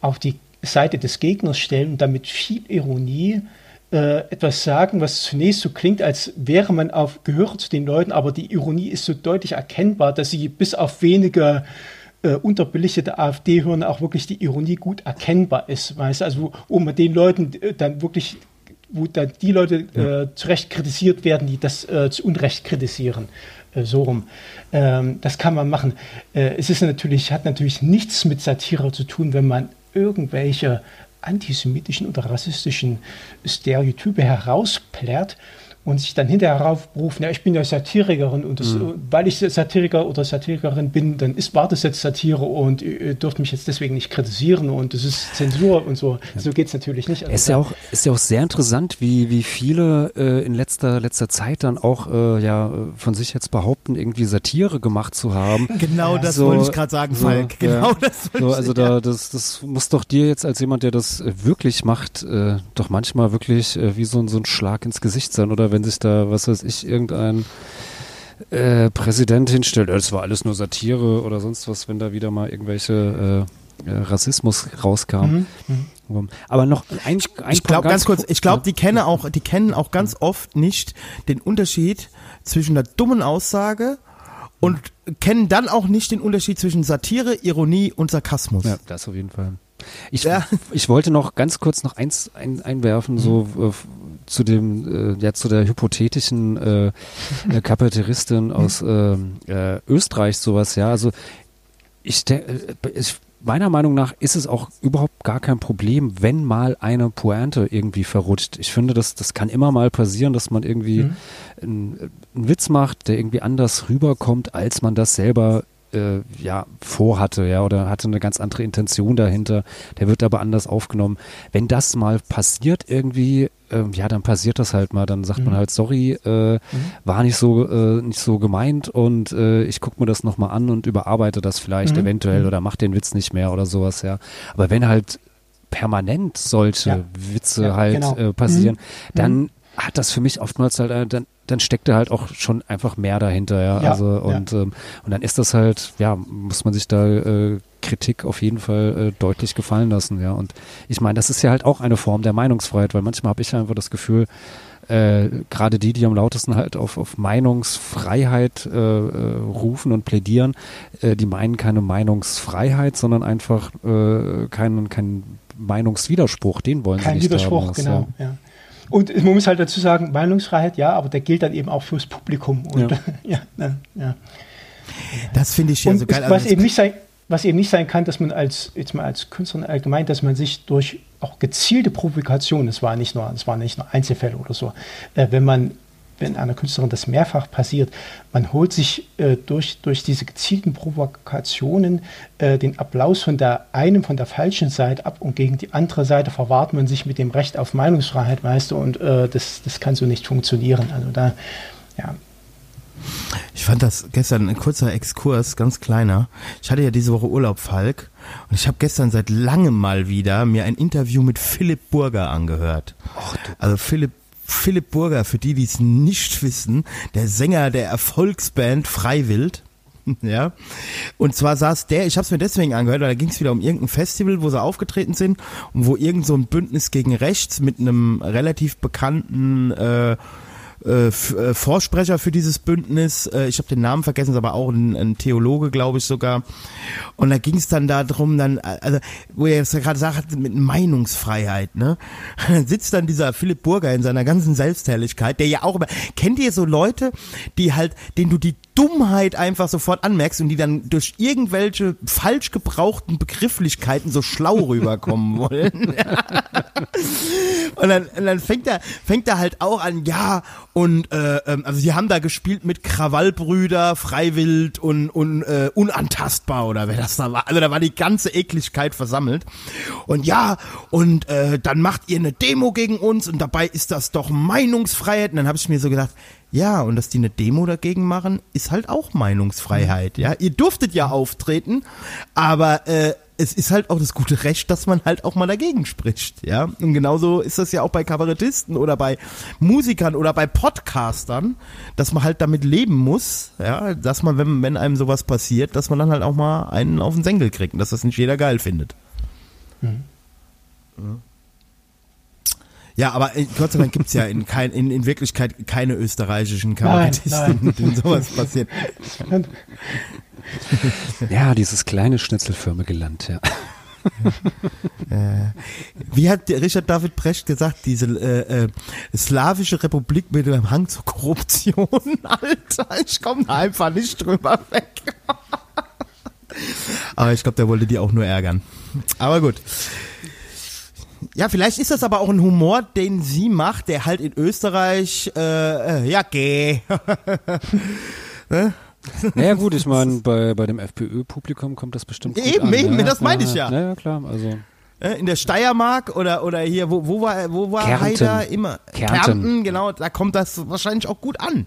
auf die Seite des Gegners stellen und damit viel Ironie äh, etwas sagen, was zunächst so klingt, als wäre man auf gehört zu den Leuten, aber die Ironie ist so deutlich erkennbar, dass sie bis auf wenige äh, unterbelichtete AfD-Hörer auch wirklich die Ironie gut erkennbar ist. Weißt also wo man den Leuten äh, dann wirklich wo dann die Leute ja. äh, zu Recht kritisiert werden, die das äh, zu Unrecht kritisieren. Äh, so rum. Ähm, das kann man machen. Äh, es ist natürlich, hat natürlich nichts mit Satire zu tun, wenn man irgendwelche antisemitischen oder rassistischen Stereotype herausplärt und sich dann hinterher raufrufen, ja, ich bin ja Satirikerin und das, mhm. weil ich Satiriker oder Satirikerin bin, dann ist, war das jetzt Satire und ihr dürft mich jetzt deswegen nicht kritisieren und das ist Zensur und so. Ja. So geht es natürlich nicht. Also ist, ja auch, ist ja auch sehr interessant, wie, wie viele äh, in letzter, letzter Zeit dann auch äh, ja, von sich jetzt behaupten, irgendwie Satire gemacht zu haben. *laughs* Genau ja. das so, wollte ich gerade sagen, so, Falk. Genau ja. das so, Also da, das, das muss doch dir jetzt als jemand, der das wirklich macht, äh, doch manchmal wirklich äh, wie so, so ein Schlag ins Gesicht sein oder wenn sich da, was weiß ich, irgendein äh, Präsident hinstellt, das war alles nur Satire oder sonst was, wenn da wieder mal irgendwelche äh, äh Rassismus rauskam. Mhm. Mhm. Aber noch ein, ein Ich glaube ganz kurz, ich glaube, die kennen auch, die kennen auch ganz oft nicht den Unterschied zwischen einer dummen Aussage und kennen dann auch nicht den Unterschied zwischen Satire, Ironie und Sarkasmus. Ja, das auf jeden Fall. Ich, ja. ich wollte noch ganz kurz noch eins ein, einwerfen, so äh, zu dem, äh, ja, zu der hypothetischen äh, äh Kabarettistin aus äh, äh, Österreich sowas, ja. Also ich, äh, ich meiner Meinung nach ist es auch überhaupt gar kein Problem, wenn mal eine Pointe irgendwie verrutscht. Ich finde, das, das kann immer mal passieren, dass man irgendwie mhm. einen, einen Witz macht, der irgendwie anders rüberkommt, als man das selber äh, ja vorhatte, ja, oder hatte eine ganz andere Intention dahinter. Der wird aber anders aufgenommen. Wenn das mal passiert irgendwie, äh, ja, dann passiert das halt mal. Dann sagt mhm. man halt, sorry, äh, mhm. war nicht so äh, nicht so gemeint und äh, ich gucke mir das nochmal an und überarbeite das vielleicht mhm. eventuell mhm. oder mach den Witz nicht mehr oder sowas, ja. Aber wenn halt permanent solche ja. Witze ja, halt genau. äh, passieren, mhm. dann mhm. hat das für mich oftmals halt, dann dann steckt da halt auch schon einfach mehr dahinter, ja. ja also und, ja. Ähm, und dann ist das halt, ja, muss man sich da äh, Kritik auf jeden Fall äh, deutlich gefallen lassen, ja. Und ich meine, das ist ja halt auch eine Form der Meinungsfreiheit, weil manchmal habe ich einfach das Gefühl, äh, gerade die, die am lautesten halt auf, auf Meinungsfreiheit äh, äh, rufen und plädieren, äh, die meinen keine Meinungsfreiheit, sondern einfach äh, keinen kein Meinungswiderspruch, den wollen Kein sie nicht Widerspruch, haben. genau, ja. ja. Und man muss halt dazu sagen, Meinungsfreiheit, ja, aber der gilt dann eben auch fürs Publikum. Und, ja. *laughs* ja, ja, ja. Das finde ich ja und so geil. Was also eben, nicht sein, was eben nicht sein kann, dass man als, jetzt mal als Künstlerin allgemein, dass man sich durch auch gezielte Provokation, das war nicht nur, das waren nicht nur Einzelfälle oder so, äh, wenn man wenn einer Künstlerin das mehrfach passiert, man holt sich äh, durch, durch diese gezielten Provokationen äh, den Applaus von der einen, von der falschen Seite ab und gegen die andere Seite verwahrt man sich mit dem Recht auf Meinungsfreiheit, weißt du, und äh, das, das kann so nicht funktionieren. Also da, ja. Ich fand das gestern ein kurzer Exkurs, ganz kleiner. Ich hatte ja diese Woche Urlaub, Falk, und ich habe gestern seit langem mal wieder mir ein Interview mit Philipp Burger angehört. Och, also Philipp Philipp Burger, für die, die es nicht wissen, der Sänger der Erfolgsband Freiwild. *laughs* ja. Und zwar saß der, ich habe es mir deswegen angehört, weil da ging es wieder um irgendein Festival, wo sie aufgetreten sind und wo irgend so ein Bündnis gegen Rechts mit einem relativ bekannten äh, äh, äh, Vorsprecher für dieses Bündnis. Äh, ich habe den Namen vergessen, ist aber auch ein, ein Theologe, glaube ich sogar. Und da ging es dann darum, dann, also, wo er jetzt gerade sagt, mit Meinungsfreiheit, ne? Dann *laughs* sitzt dann dieser Philipp Burger in seiner ganzen Selbstherrlichkeit, der ja auch immer, kennt ihr so Leute, die halt, denen du die Dummheit einfach sofort anmerkst und die dann durch irgendwelche falsch gebrauchten Begrifflichkeiten so schlau *laughs* rüberkommen wollen. *laughs* und dann, und dann fängt er, fängt er halt auch an, ja, und äh, ähm, also sie haben da gespielt mit Krawallbrüder, Freiwild und, und äh, unantastbar oder wer das da war. Also da war die ganze Ekligkeit versammelt. Und ja, und äh, dann macht ihr eine Demo gegen uns und dabei ist das doch Meinungsfreiheit. Und dann habe ich mir so gedacht, ja, und dass die eine Demo dagegen machen, ist halt auch Meinungsfreiheit. Ja, ihr durftet ja auftreten, aber äh, es ist halt auch das gute Recht, dass man halt auch mal dagegen spricht. Ja, und genauso ist das ja auch bei Kabarettisten oder bei Musikern oder bei Podcastern, dass man halt damit leben muss. Ja, dass man, wenn, wenn einem sowas passiert, dass man dann halt auch mal einen auf den Senkel kriegt und dass das nicht jeder geil findet. Mhm. Ja. Ja, aber äh, Gott sei Dank gibt's ja in, kein, in, in Wirklichkeit keine österreichischen Kabarettisten, denen sowas passiert. *laughs* ja, dieses kleine schnitzelförmige Land, ja. *laughs* äh, wie hat Richard David Brecht gesagt, diese äh, äh, slawische Republik mit einem Hang zur Korruption, *laughs* Alter, ich komme da einfach nicht drüber weg. Aber ich glaube, der wollte die auch nur ärgern. Aber gut. Ja, vielleicht ist das aber auch ein Humor, den sie macht, der halt in Österreich, äh, äh ja, geh. *laughs* ne? Naja gut, ich meine, bei, bei dem FPÖ-Publikum kommt das bestimmt gut Eben, an, eben, ja, das meine ich ja. Ja, klar, also. In der Steiermark oder, oder hier, wo, wo war, wo war Kärnten. Haider immer? Kärnten. Kärnten, genau, da kommt das wahrscheinlich auch gut an.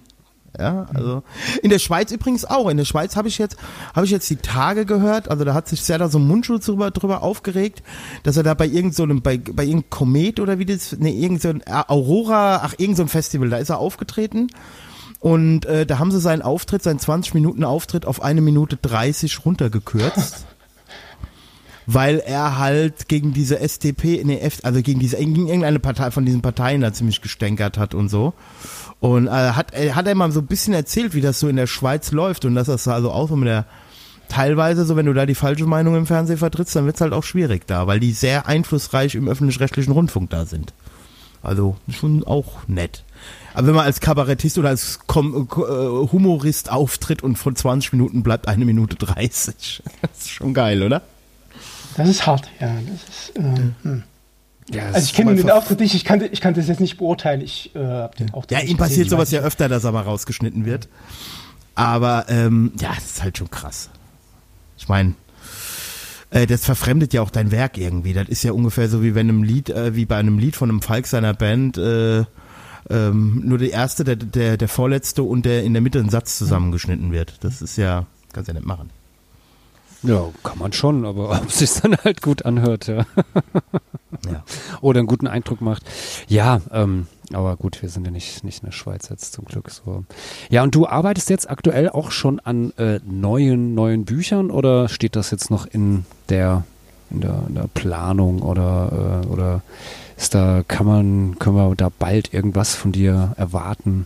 Ja, also in der Schweiz übrigens auch. In der Schweiz habe ich jetzt habe ich jetzt die Tage gehört. Also da hat sich Serda so Mundschutz drüber, drüber aufgeregt, dass er da bei irgendeinem so bei bei irgendeinem Komet oder wie das ne irgend so ein Aurora, ach irgendein so Festival, da ist er aufgetreten. Und äh, da haben sie seinen Auftritt, seinen 20 Minuten Auftritt auf eine Minute 30 runtergekürzt. *laughs* weil er halt gegen diese SDP, nee, also gegen diese, gegen irgendeine Partei von diesen Parteien da ziemlich gestänkert hat und so. Und äh, hat, äh, hat er mal so ein bisschen erzählt, wie das so in der Schweiz läuft und dass das also auch so mit der teilweise so, wenn du da die falsche Meinung im Fernsehen vertrittst, dann wird's halt auch schwierig da, weil die sehr einflussreich im öffentlich-rechtlichen Rundfunk da sind. Also schon auch nett. Aber wenn man als Kabarettist oder als Kom äh, Humorist auftritt und von 20 Minuten bleibt eine Minute 30, *laughs* das ist schon geil, oder? Das ist hart, ja. Das ist, ähm, hm. Ja, also ich kenne den Auftritt nicht, ich kann, ich kann das jetzt nicht beurteilen. Ich äh, habe den Auftritt Ja, ihm passiert sowas ja öfter, dass er mal rausgeschnitten wird. Aber ähm, ja, das ist halt schon krass. Ich meine, äh, das verfremdet ja auch dein Werk irgendwie. Das ist ja ungefähr so wie wenn einem Lied, äh, wie bei einem Lied von einem Falk seiner Band äh, ähm, nur der erste, der, der, der vorletzte und der in der Mitte ein Satz zusammengeschnitten wird. Das ist ja, kannst ja nicht machen. Ja, kann man schon, aber *laughs* ob es sich dann halt gut anhört, ja. ja. *laughs* Oder einen guten Eindruck macht. Ja, ähm, aber gut, wir sind ja nicht, nicht in der Schweiz jetzt zum Glück so. Ja, und du arbeitest jetzt aktuell auch schon an äh, neuen, neuen Büchern oder steht das jetzt noch in der, in der, in der Planung oder, äh, oder ist da, kann man, können wir da bald irgendwas von dir erwarten?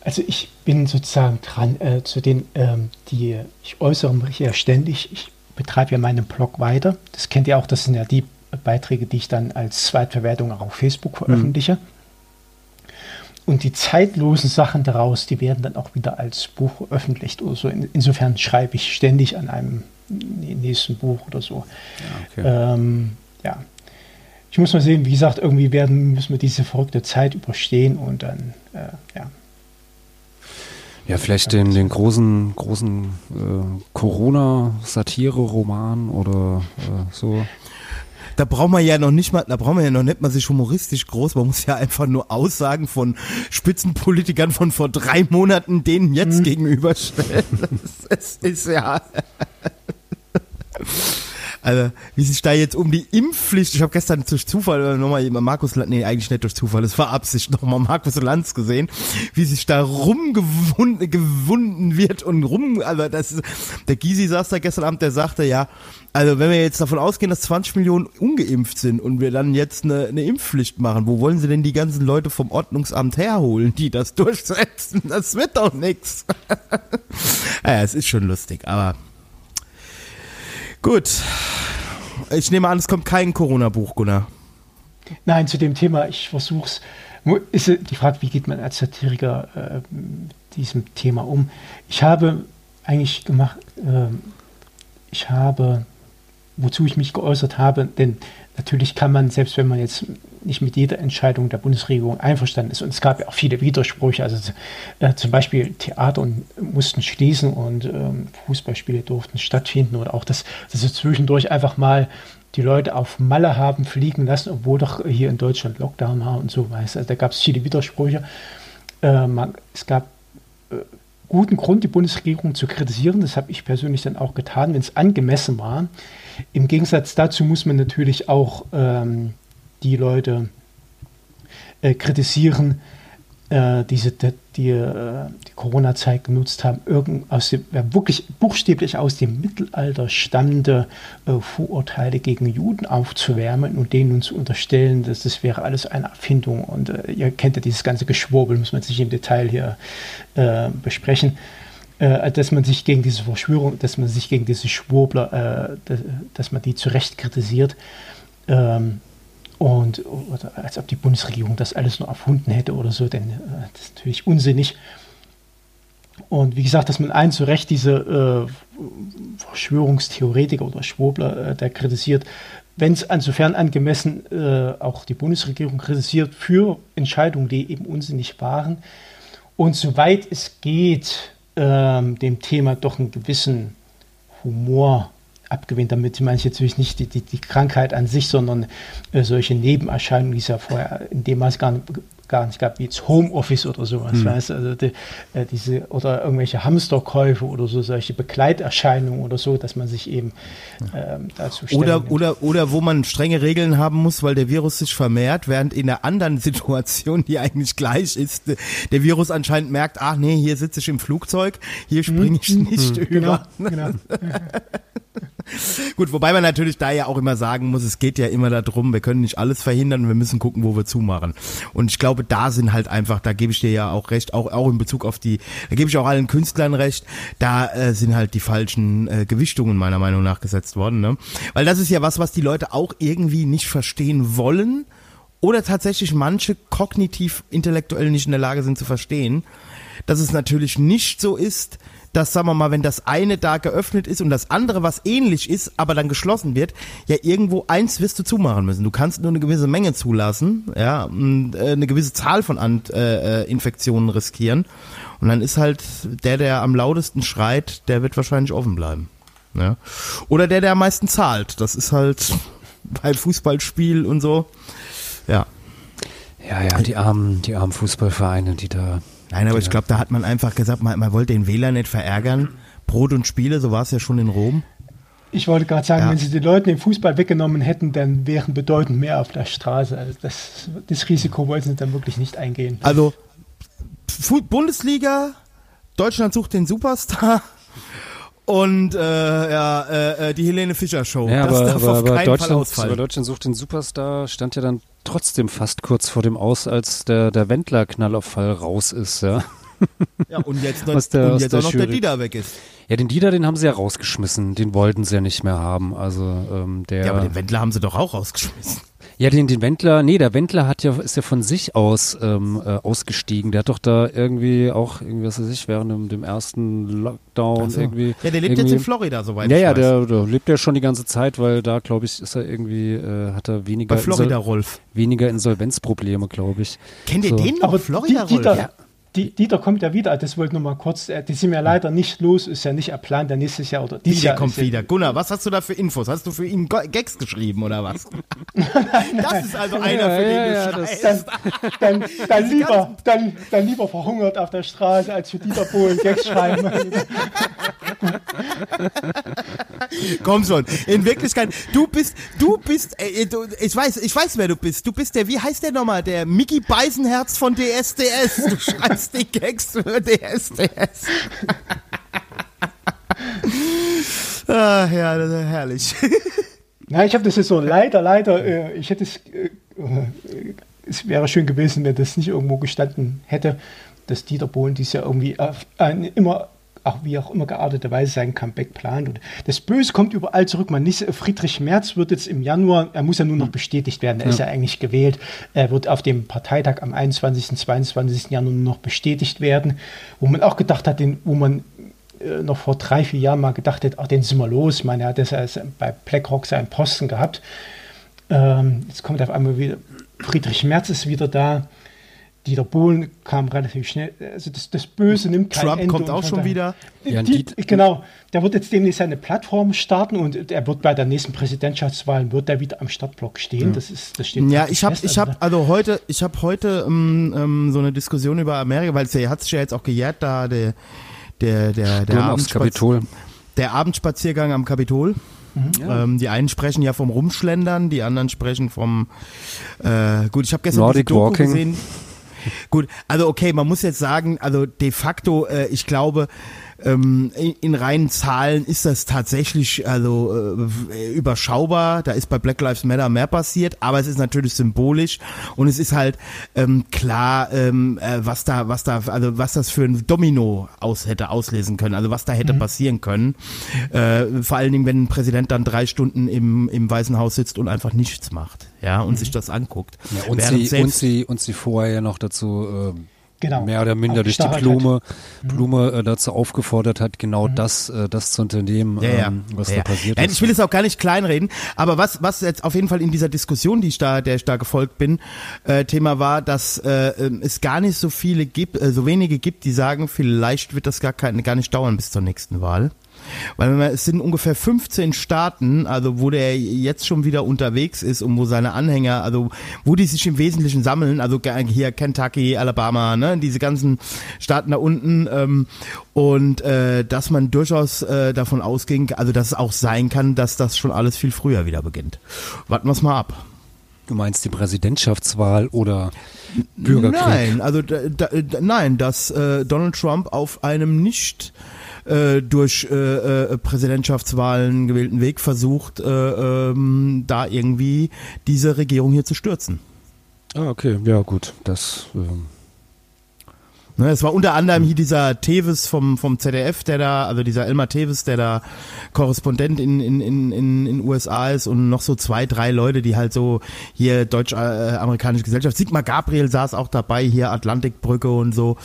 Also ich bin sozusagen dran äh, zu den, ähm, die ich äußere mich ja ständig. Ich betreibe ja meinen Blog weiter. Das kennt ihr auch, das sind ja die Beiträge, die ich dann als Zweitverwertung auch auf Facebook veröffentliche. Mhm. Und die zeitlosen Sachen daraus, die werden dann auch wieder als Buch veröffentlicht oder so. In, insofern schreibe ich ständig an einem nächsten Buch oder so. Ja, okay. ähm, ja. Ich muss mal sehen, wie gesagt, irgendwie werden, müssen wir diese verrückte Zeit überstehen und dann, äh, ja, ja, vielleicht den, den großen, großen äh, Corona-Satire-Roman oder äh, so. Da braucht man ja noch nicht mal, da braucht man ja noch nicht mal sich humoristisch groß. Man muss ja einfach nur Aussagen von Spitzenpolitikern von vor drei Monaten denen jetzt mhm. gegenüberstellen. *laughs* Das ist ja. Also, wie sich da jetzt um die Impfpflicht, ich habe gestern durch Zufall nochmal Markus, nee, eigentlich nicht durch Zufall, es war Absicht, *laughs* nochmal Markus Lanz gesehen, wie sich da rumgewunden gewunden wird und rum, also das ist, der Gysi saß da gestern Abend, der sagte, ja, also wenn wir jetzt davon ausgehen, dass 20 Millionen ungeimpft sind und wir dann jetzt eine, eine Impfpflicht machen, wo wollen sie denn die ganzen Leute vom Ordnungsamt herholen, die das durchsetzen? Das wird doch nichts. *laughs* Ja, es ist schon lustig, aber gut. Ich nehme an, es kommt kein Corona-Buch, Gunnar. Nein, zu dem Thema, ich versuche es. Ist die Frage, wie geht man als Satiriker äh, diesem Thema um? Ich habe eigentlich gemacht, äh, ich habe wozu ich mich geäußert habe, denn natürlich kann man, selbst wenn man jetzt nicht mit jeder Entscheidung der Bundesregierung einverstanden ist, und es gab ja auch viele Widersprüche, also äh, zum Beispiel Theater mussten schließen und ähm, Fußballspiele durften stattfinden oder auch, dass, dass sie zwischendurch einfach mal die Leute auf Malle haben fliegen lassen, obwohl doch hier in Deutschland Lockdown war und so weiter. Also da gab es viele Widersprüche. Äh, man, es gab äh, guten Grund, die Bundesregierung zu kritisieren. Das habe ich persönlich dann auch getan, wenn es angemessen war. Im Gegensatz dazu muss man natürlich auch ähm, die Leute äh, kritisieren, äh, diese, die, äh, die Corona-Zeit genutzt haben, irgend aus dem, wirklich buchstäblich aus dem Mittelalter stammende äh, Vorurteile gegen Juden aufzuwärmen und denen nun zu unterstellen, dass das wäre alles eine Erfindung. Und äh, ihr kennt ja dieses ganze Geschwurbel, muss man sich im Detail hier äh, besprechen dass man sich gegen diese Verschwörung, dass man sich gegen diese Schwurbler, äh, dass, dass, man die zu Recht kritisiert. Ähm, und als ob die Bundesregierung das alles nur erfunden hätte oder so, denn äh, das ist natürlich unsinnig. Und wie gesagt, dass man einen zu Recht diese äh, Verschwörungstheoretiker oder Schwurbler, äh, der kritisiert, wenn es insofern angemessen äh, auch die Bundesregierung kritisiert für Entscheidungen, die eben unsinnig waren. Und soweit es geht, ähm, dem Thema doch einen gewissen Humor abgewinnt. Damit meine ich jetzt natürlich nicht die, die, die Krankheit an sich, sondern äh, solche Nebenerscheinungen, die es ja vorher in dem Maß gar nicht, gar nicht gab, wie jetzt Homeoffice oder sowas, mhm. weißt also die, äh, diese oder irgendwelche Hamsterkäufe oder so, solche Begleiterscheinungen oder so, dass man sich eben ähm, dazu oder, oder, oder wo man strenge Regeln haben muss, weil der Virus sich vermehrt, während in einer anderen *laughs* Situation, die eigentlich gleich ist, der Virus anscheinend merkt, ach nee, hier sitze ich im Flugzeug, hier springe ich mhm. nicht mhm. *laughs* über. Genau, genau. *laughs* *laughs* Gut, wobei man natürlich da ja auch immer sagen muss, es geht ja immer darum, wir können nicht alles verhindern, wir müssen gucken, wo wir zumachen. Und ich glaube, da sind halt einfach, da gebe ich dir ja auch recht, auch, auch in Bezug auf die, da gebe ich auch allen Künstlern recht, da äh, sind halt die falschen äh, Gewichtungen meiner Meinung nach gesetzt worden. Ne? Weil das ist ja was, was die Leute auch irgendwie nicht verstehen wollen oder tatsächlich manche kognitiv intellektuell nicht in der Lage sind zu verstehen, dass es natürlich nicht so ist, dass, sagen wir mal, wenn das eine da geöffnet ist und das andere, was ähnlich ist, aber dann geschlossen wird, ja irgendwo eins wirst du zumachen müssen. Du kannst nur eine gewisse Menge zulassen, ja, äh, eine gewisse Zahl von An äh, äh, Infektionen riskieren. Und dann ist halt der, der am lautesten schreit, der wird wahrscheinlich offen bleiben. Ja. Oder der, der am meisten zahlt. Das ist halt *laughs* bei Fußballspiel und so. Ja. Ja, ja, die armen, die armen Fußballvereine, die da Nein, aber ich glaube, da hat man einfach gesagt, man, man wollte den Wähler nicht verärgern. Brot und Spiele, so war es ja schon in Rom. Ich wollte gerade sagen, ja. wenn sie den Leuten den Fußball weggenommen hätten, dann wären bedeutend mehr auf der Straße. Also das, das Risiko wollten sie dann wirklich nicht eingehen. Also Bundesliga, Deutschland sucht den Superstar und äh, ja, äh, äh, die Helene Fischer Show. Ja, das aber, darf aber, auf aber Deutschland, aber Deutschland sucht den Superstar stand ja dann trotzdem fast kurz vor dem Aus, als der, der Wendler-Knallauffall raus ist, ja. Ja, und jetzt, *laughs* noch, der, und jetzt auch noch Jury. der Dieter weg ist. Ja, den Dieter, den haben sie ja rausgeschmissen. Den wollten sie ja nicht mehr haben. Also, ähm, der. Ja, aber den Wendler haben sie doch auch rausgeschmissen. Ja, den, den Wendler, nee, der Wendler hat ja, ist ja von sich aus ähm, äh, ausgestiegen. Der hat doch da irgendwie auch, irgendwie, was weiß ich, während dem, dem ersten Lockdown so. irgendwie. Ja, der lebt jetzt in Florida, soweit ja, ich ja, weiß. Ja, der, der lebt ja schon die ganze Zeit, weil da, glaube ich, ist er irgendwie, äh, hat er weniger. Bei Florida, Rolf. Weniger Insolvenzprobleme, glaube ich. Kennt ihr so. den noch? Aber Florida, Rolf? ja. Die, Dieter kommt ja wieder, das wollte ich nur mal kurz, äh, die sind ja leider nicht los, ist ja nicht erplant, der nächstes Jahr oder dieses Jahr. kommt wieder. Gunnar, was hast du da für Infos? Hast du für ihn Gags geschrieben oder was? *laughs* das ist also einer, für den ja, du schreist. Dann, dann, dann, lieber, dann, dann lieber verhungert auf der Straße, als für Dieter Bohlen Gags schreiben. *laughs* Komm schon. In Wirklichkeit, du bist, du bist, äh, du, ich weiß, ich weiß, wer du bist. Du bist der, wie heißt der nochmal? Der Mickey Beisenherz von DSDS. Du schreibst die Gags für DSDS. *laughs* ah, ja, das ist herrlich. Na, ich habe das jetzt so leider, leider, äh, ich hätte es, äh, es wäre schön gewesen, wenn das nicht irgendwo gestanden hätte, dass Dieter Bohlen dies ja irgendwie äh, immer auch wie auch immer geartete Weise sein Comeback plant. Und das Böse kommt überall zurück. Man nicht, Friedrich Merz wird jetzt im Januar, er muss ja nur noch bestätigt werden, er ja. ist ja eigentlich gewählt, er wird auf dem Parteitag am 21. 22. Januar nur noch bestätigt werden, wo man auch gedacht hat, den, wo man äh, noch vor drei, vier Jahren mal gedacht hätte, ach, den sind wir los. Ich meine, er hat das bei BlackRock seinen Posten gehabt. Ähm, jetzt kommt auf einmal wieder, Friedrich Merz ist wieder da. Dieter Bohlen kam relativ schnell. Also das, das Böse nimmt kein Trump Ende. kommt auch schon wieder. Ja, Die, genau, der wird jetzt demnächst seine Plattform starten und er wird bei der nächsten Präsidentschaftswahl wird er wieder am Startblock stehen. Das ist, das steht. Ja, ich habe, ich habe, also heute, ich habe heute ähm, ähm, so eine Diskussion über Amerika, weil es ja hat sich ja jetzt auch gejährt, da der, der, der, der, Abendspaz- Kapitol. der Abendspaziergang am Kapitol. Ähm, die einen sprechen ja vom Rumschlendern, die anderen sprechen vom äh, gut, ich habe gestern Nordic diese Doku Walking. gesehen. Gut, also okay, man muss jetzt sagen, also de facto, äh, ich glaube, ähm, in, in reinen Zahlen ist das tatsächlich also äh, überschaubar. Da ist bei Black Lives Matter mehr passiert, aber es ist natürlich symbolisch und es ist halt ähm, klar, ähm, äh, was da, was da, also was das für ein Domino aus hätte auslesen können, also was da hätte passieren können. Äh, vor allen Dingen, wenn ein Präsident dann drei Stunden im, im Weißen Haus sitzt und einfach nichts macht, ja, und sich das anguckt. Ja, und, Während sie, selbst- und, sie, und sie vorher ja noch dazu ähm, Genau. mehr oder minder durch die Blume, Blume äh, dazu aufgefordert hat, genau das, äh, das zu unternehmen, Ja, ja. ähm, was ja, da passiert Nein, ist. Ich will es auch gar nicht kleinreden, aber was, was jetzt auf jeden Fall in dieser Diskussion, die ich da, der ich da gefolgt bin, äh, Thema war, dass äh, ähm, es gar nicht so viele gibt, äh, so wenige gibt, die sagen, vielleicht wird das gar, kein, gar nicht dauern bis zur nächsten Wahl. Weil man, es sind ungefähr 15 Staaten, also wo der jetzt schon wieder unterwegs ist und wo seine Anhänger, also wo die sich im Wesentlichen sammeln, also hier Kentucky, Alabama, ne, diese ganzen Staaten da unten ähm, und äh, dass man durchaus äh, davon ausging, also dass es auch sein kann, dass das schon alles viel früher wieder beginnt. Warten wir es mal ab. Du meinst die Präsidentschaftswahl oder Bürgerkrieg? Nein, also da, da, da, nein, dass äh, Donald Trump auf einem nicht äh, durch äh, äh, Präsidentschaftswahlen gewählten Weg versucht, äh, ähm, da irgendwie diese Regierung hier zu stürzen. Ah, okay, ja gut, das ähm, Ne, es war unter anderem hier dieser Tevis vom, vom ZDF, der da, also dieser Elmar Tevis, der da Korrespondent in, in, in, in, in USA ist und noch so zwei, drei Leute, die halt so hier deutsch-amerikanische Gesellschaft. Sigmar Gabriel saß auch dabei, hier Atlantikbrücke und so.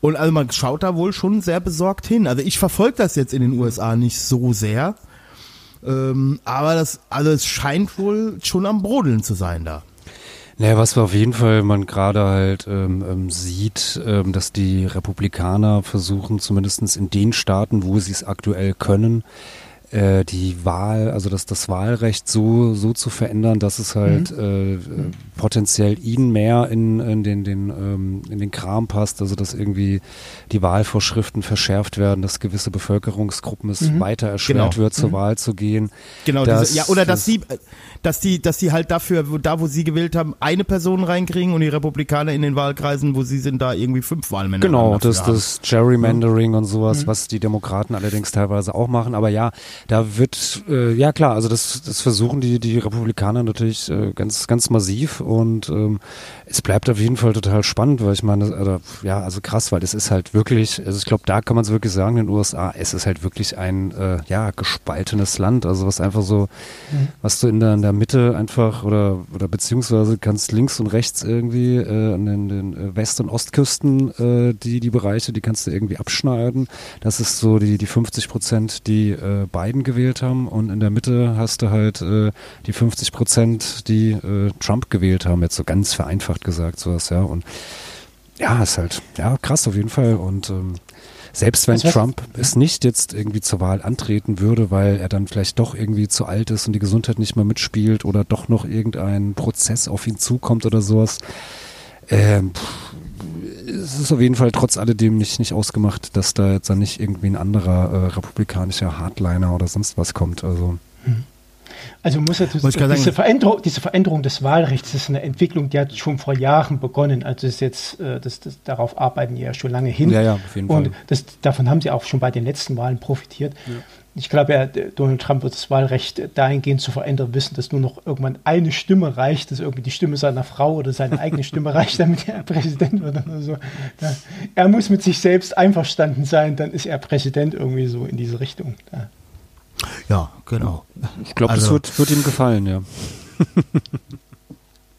Und also man schaut da wohl schon sehr besorgt hin. Also ich verfolge das jetzt in den USA nicht so sehr. Ähm, aber das, also es scheint wohl schon am Brodeln zu sein da. Naja, was wir auf jeden Fall man gerade halt ähm, ähm, sieht, ähm, dass die Republikaner versuchen, zumindestens in den Staaten, wo sie es aktuell können, äh, die Wahl, also das, das Wahlrecht so, so zu verändern, dass es halt äh, äh, potenziell ihnen mehr in, in, den, den, ähm, in den Kram passt, also dass irgendwie die Wahlvorschriften verschärft werden, dass gewisse Bevölkerungsgruppen es weiter erschwert Genau. wird, zur Wahl zu gehen. Genau, Das- diese, ja, oder dass das- sie, dass die, dass die halt dafür, wo, da wo sie gewählt haben, eine Person reinkriegen und die Republikaner in den Wahlkreisen, wo sie sind, da irgendwie fünf Wahlmänner Genau, das, haben. das Gerrymandering und sowas, was die Demokraten allerdings teilweise auch machen. Aber ja, da wird, äh, ja klar, also das, das versuchen die, die Republikaner natürlich äh, ganz, ganz massiv und ähm, es bleibt auf jeden Fall total spannend, weil ich meine, oder, ja, also krass, weil es ist halt wirklich, also ich glaube, da kann man es wirklich sagen, in den USA, es ist halt wirklich ein, äh, ja, gespaltenes Land, also was einfach so, was du in der, in der Mitte einfach oder, oder beziehungsweise kannst links und rechts irgendwie äh, an den, den äh, West- und Ostküsten äh, die, die Bereiche, die kannst du irgendwie abschneiden. Das ist so die, die 50 Prozent, die äh, Biden gewählt haben und in der Mitte hast du halt äh, die 50 Prozent, die äh, Trump gewählt haben, jetzt so ganz vereinfacht gesagt sowas, ja. Und ja, ist halt, ja, krass auf jeden Fall und ähm, selbst wenn Das heißt- Trump es nicht jetzt irgendwie zur Wahl antreten würde, weil er dann vielleicht doch irgendwie zu alt ist und die Gesundheit nicht mehr mitspielt oder doch noch irgendein Prozess auf ihn zukommt oder sowas, ähm, es ist auf jeden Fall trotz alledem nicht, nicht ausgemacht, dass da jetzt dann nicht irgendwie ein anderer äh, republikanischer Hardliner oder sonst was kommt. Also. Also muss ja diese, diese, Veränderung, diese Veränderung des Wahlrechts ist eine Entwicklung, die hat schon vor Jahren begonnen. Also ist jetzt, äh, das, das, darauf arbeiten die ja schon lange hin. Ja, ja, auf jeden Und Fall. Das, davon haben sie auch schon bei den letzten Wahlen profitiert. Ja. Ich glaube, ja, Donald Trump wird das Wahlrecht dahingehend zu verändern wissen, dass nur noch irgendwann eine Stimme reicht, dass irgendwie die Stimme seiner Frau oder seine eigene Stimme *laughs* reicht, damit er Präsident wird oder so. Ja. Er muss mit sich selbst einverstanden sein, dann ist er Präsident irgendwie so in diese Richtung. Ja. Ja, genau. Ich glaube, also, das wird, wird, ihm gefallen, ja.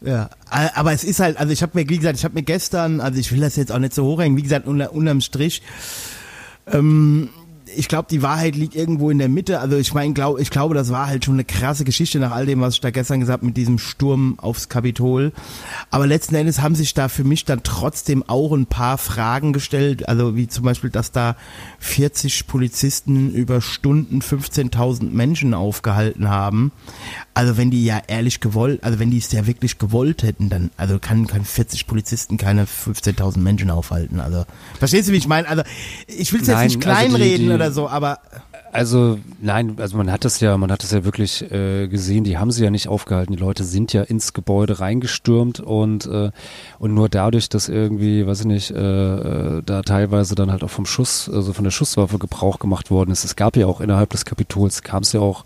*laughs* ja, aber es ist halt, also ich habe mir, wie gesagt, ich habe mir gestern, also ich will das jetzt auch nicht so hochhängen, wie gesagt, unter, unterm Strich, ähm, ich glaube, die Wahrheit liegt irgendwo in der Mitte. Also ich meine, glaub, ich glaube, das war halt schon eine krasse Geschichte nach all dem, was ich da gestern gesagt habe mit diesem Sturm aufs Kapitol. Aber letzten Endes haben sich da für mich dann trotzdem auch ein paar Fragen gestellt. Also wie zum Beispiel, dass da 40 Polizisten über Stunden 15.000 Menschen aufgehalten haben. Also wenn die ja ehrlich gewollt, also wenn die es ja wirklich gewollt hätten, dann, also kann, kann 40 Polizisten keine 15.000 Menschen aufhalten. Also verstehst du, wie ich meine? Also ich will es jetzt nicht kleinreden also oder so, aber also nein, also man hat das ja, man hat das ja wirklich äh, gesehen. Die haben sie ja nicht aufgehalten. Die Leute sind ja ins Gebäude reingestürmt und äh, und nur dadurch, dass irgendwie, weiß ich nicht, äh, äh, da teilweise dann halt auch vom Schuss, also von der Schusswaffe Gebrauch gemacht worden ist. Es gab ja auch innerhalb des Kapitols kam es ja auch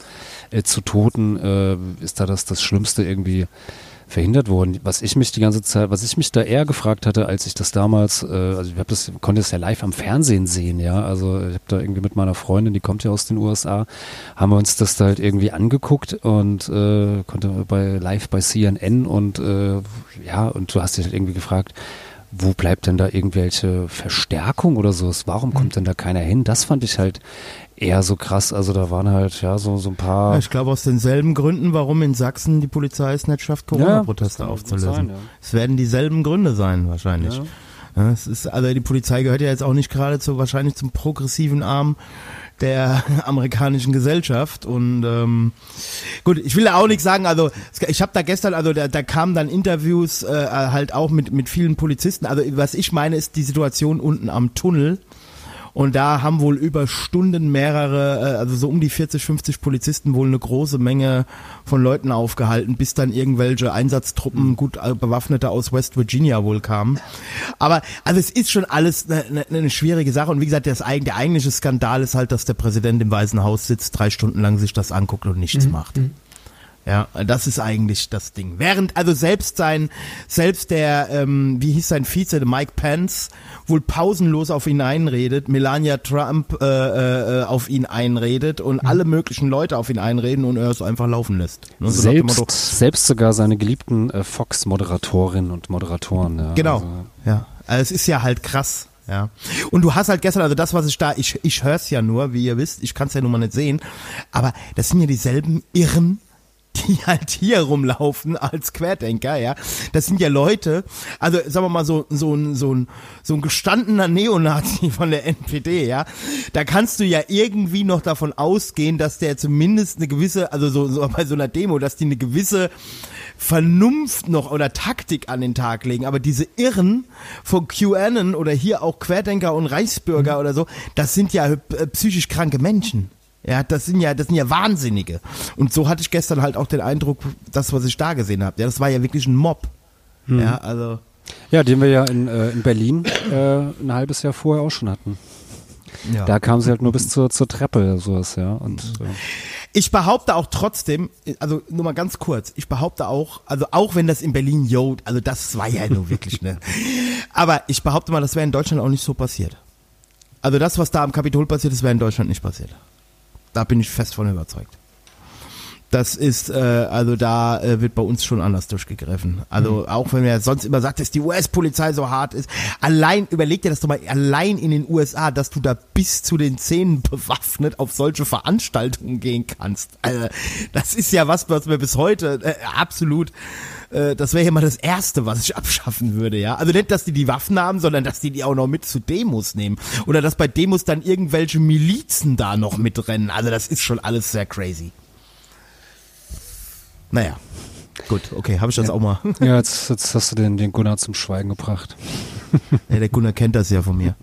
äh, zu Toten. Äh, ist da das das Schlimmste irgendwie? Verhindert worden. Was ich mich die ganze Zeit, was ich mich da eher gefragt hatte, als ich das damals, äh, also ich hab das, konnte es ja live am Fernsehen sehen, ja. Also ich habe da irgendwie mit meiner Freundin, die kommt ja aus den USA, haben wir uns das da halt irgendwie angeguckt und äh, konnte bei live bei CNN und äh, ja, und du hast dich halt irgendwie gefragt, wo bleibt denn da irgendwelche Verstärkung oder so? Warum kommt denn da keiner hin? Das fand ich halt eher so krass. Also da waren halt ja so, so ein paar. Ja, ich glaube aus denselben Gründen, warum in Sachsen die Polizei es nicht schafft, Corona-Proteste ja, aufzulösen. Sein, ja. Es werden dieselben Gründe sein, wahrscheinlich. Es ist, also die Polizei gehört ja jetzt auch nicht gerade zu wahrscheinlich zum progressiven Arm der *laughs* amerikanischen Gesellschaft und ähm, gut, ich will da auch nichts sagen, also ich habe da gestern, also da, da kamen dann Interviews äh, halt auch mit mit vielen Polizisten, also was ich meine ist die Situation unten am Tunnel, und da haben wohl über Stunden mehrere, äh, also so um die 40, 50 Polizisten wohl eine große Menge von Leuten aufgehalten, bis dann irgendwelche Einsatztruppen, mhm. gut äh, bewaffnete aus West Virginia wohl kamen. Aber also es ist schon alles eine, eine, eine schwierige Sache. Und wie gesagt, das, der eigentliche Skandal ist halt, dass der Präsident im Weißen Haus sitzt, drei Stunden lang sich das anguckt und nichts mhm. macht. Ja, das ist eigentlich das Ding. Während also selbst sein, selbst der, ähm, wie hieß sein Vize, der Mike Pence, wohl pausenlos auf ihn einredet, Melania Trump äh, äh, auf ihn einredet und mhm. alle möglichen Leute auf ihn einreden und er es einfach laufen lässt. Ne? So selbst, selbst sogar seine geliebten äh, Fox-Moderatorinnen und Moderatoren. Ja, genau, also. ja. Also es ist ja halt krass. Ja. Und du hast halt gestern, also das, was ich da, ich, ich höre es ja nur, wie ihr wisst, ich kann es ja nun mal nicht sehen, aber das sind ja dieselben Irren, die halt hier rumlaufen als Querdenker, ja. Das sind ja Leute, also sagen wir mal so, so ein, so ein, so ein gestandener Neonazi von der NPD, ja. Da kannst du ja irgendwie noch davon ausgehen, dass der zumindest eine gewisse, also so, so bei so einer Demo, dass die eine gewisse Vernunft noch oder Taktik an den Tag legen. Aber diese Irren von QAnon oder hier auch Querdenker und Reichsbürger mhm. oder so, das sind ja äh, psychisch kranke Menschen. Ja, das sind ja, das sind ja Wahnsinnige. Und so hatte ich gestern halt auch den Eindruck, das, was ich da gesehen habe. Ja, das war ja wirklich ein Mob. Hm. Ja, also. Ja, den wir ja in, äh, in Berlin äh, ein halbes Jahr vorher auch schon hatten. Ja. Da kam sie halt nur bis zur, zur Treppe, sowas, ja. Und, äh. Ich behaupte auch trotzdem, also nur mal ganz kurz, ich behaupte auch, also auch wenn das in Berlin, yo, also das war ja nur wirklich, ne. *laughs* Aber ich behaupte mal, das wäre in Deutschland auch nicht so passiert. Also das, was da am Kapitol passiert ist, wäre in Deutschland nicht passiert. Da bin ich fest von überzeugt. Das ist, äh, also da äh, wird bei uns schon anders durchgegriffen. Also mhm. auch wenn er sonst immer sagt, dass die US-Polizei so hart ist. Allein, überleg dir das doch mal, allein in den USA, dass du da bis zu den Zähnen *laughs* bewaffnet auf solche Veranstaltungen gehen kannst. Also, das ist ja was, was mir bis heute äh, absolut äh, das wäre ja mal das Erste, was ich abschaffen würde, ja. Also nicht, dass die die Waffen haben, sondern dass die die auch noch mit zu Demos nehmen. Oder dass bei Demos dann irgendwelche Milizen da noch mitrennen. Also das ist schon alles sehr crazy. Naja. Gut, okay, habe ich das ja. auch mal. *laughs* Ja, jetzt, jetzt hast du den, den Gunnar zum Schweigen gebracht. ja, der Gunnar kennt das ja von mir.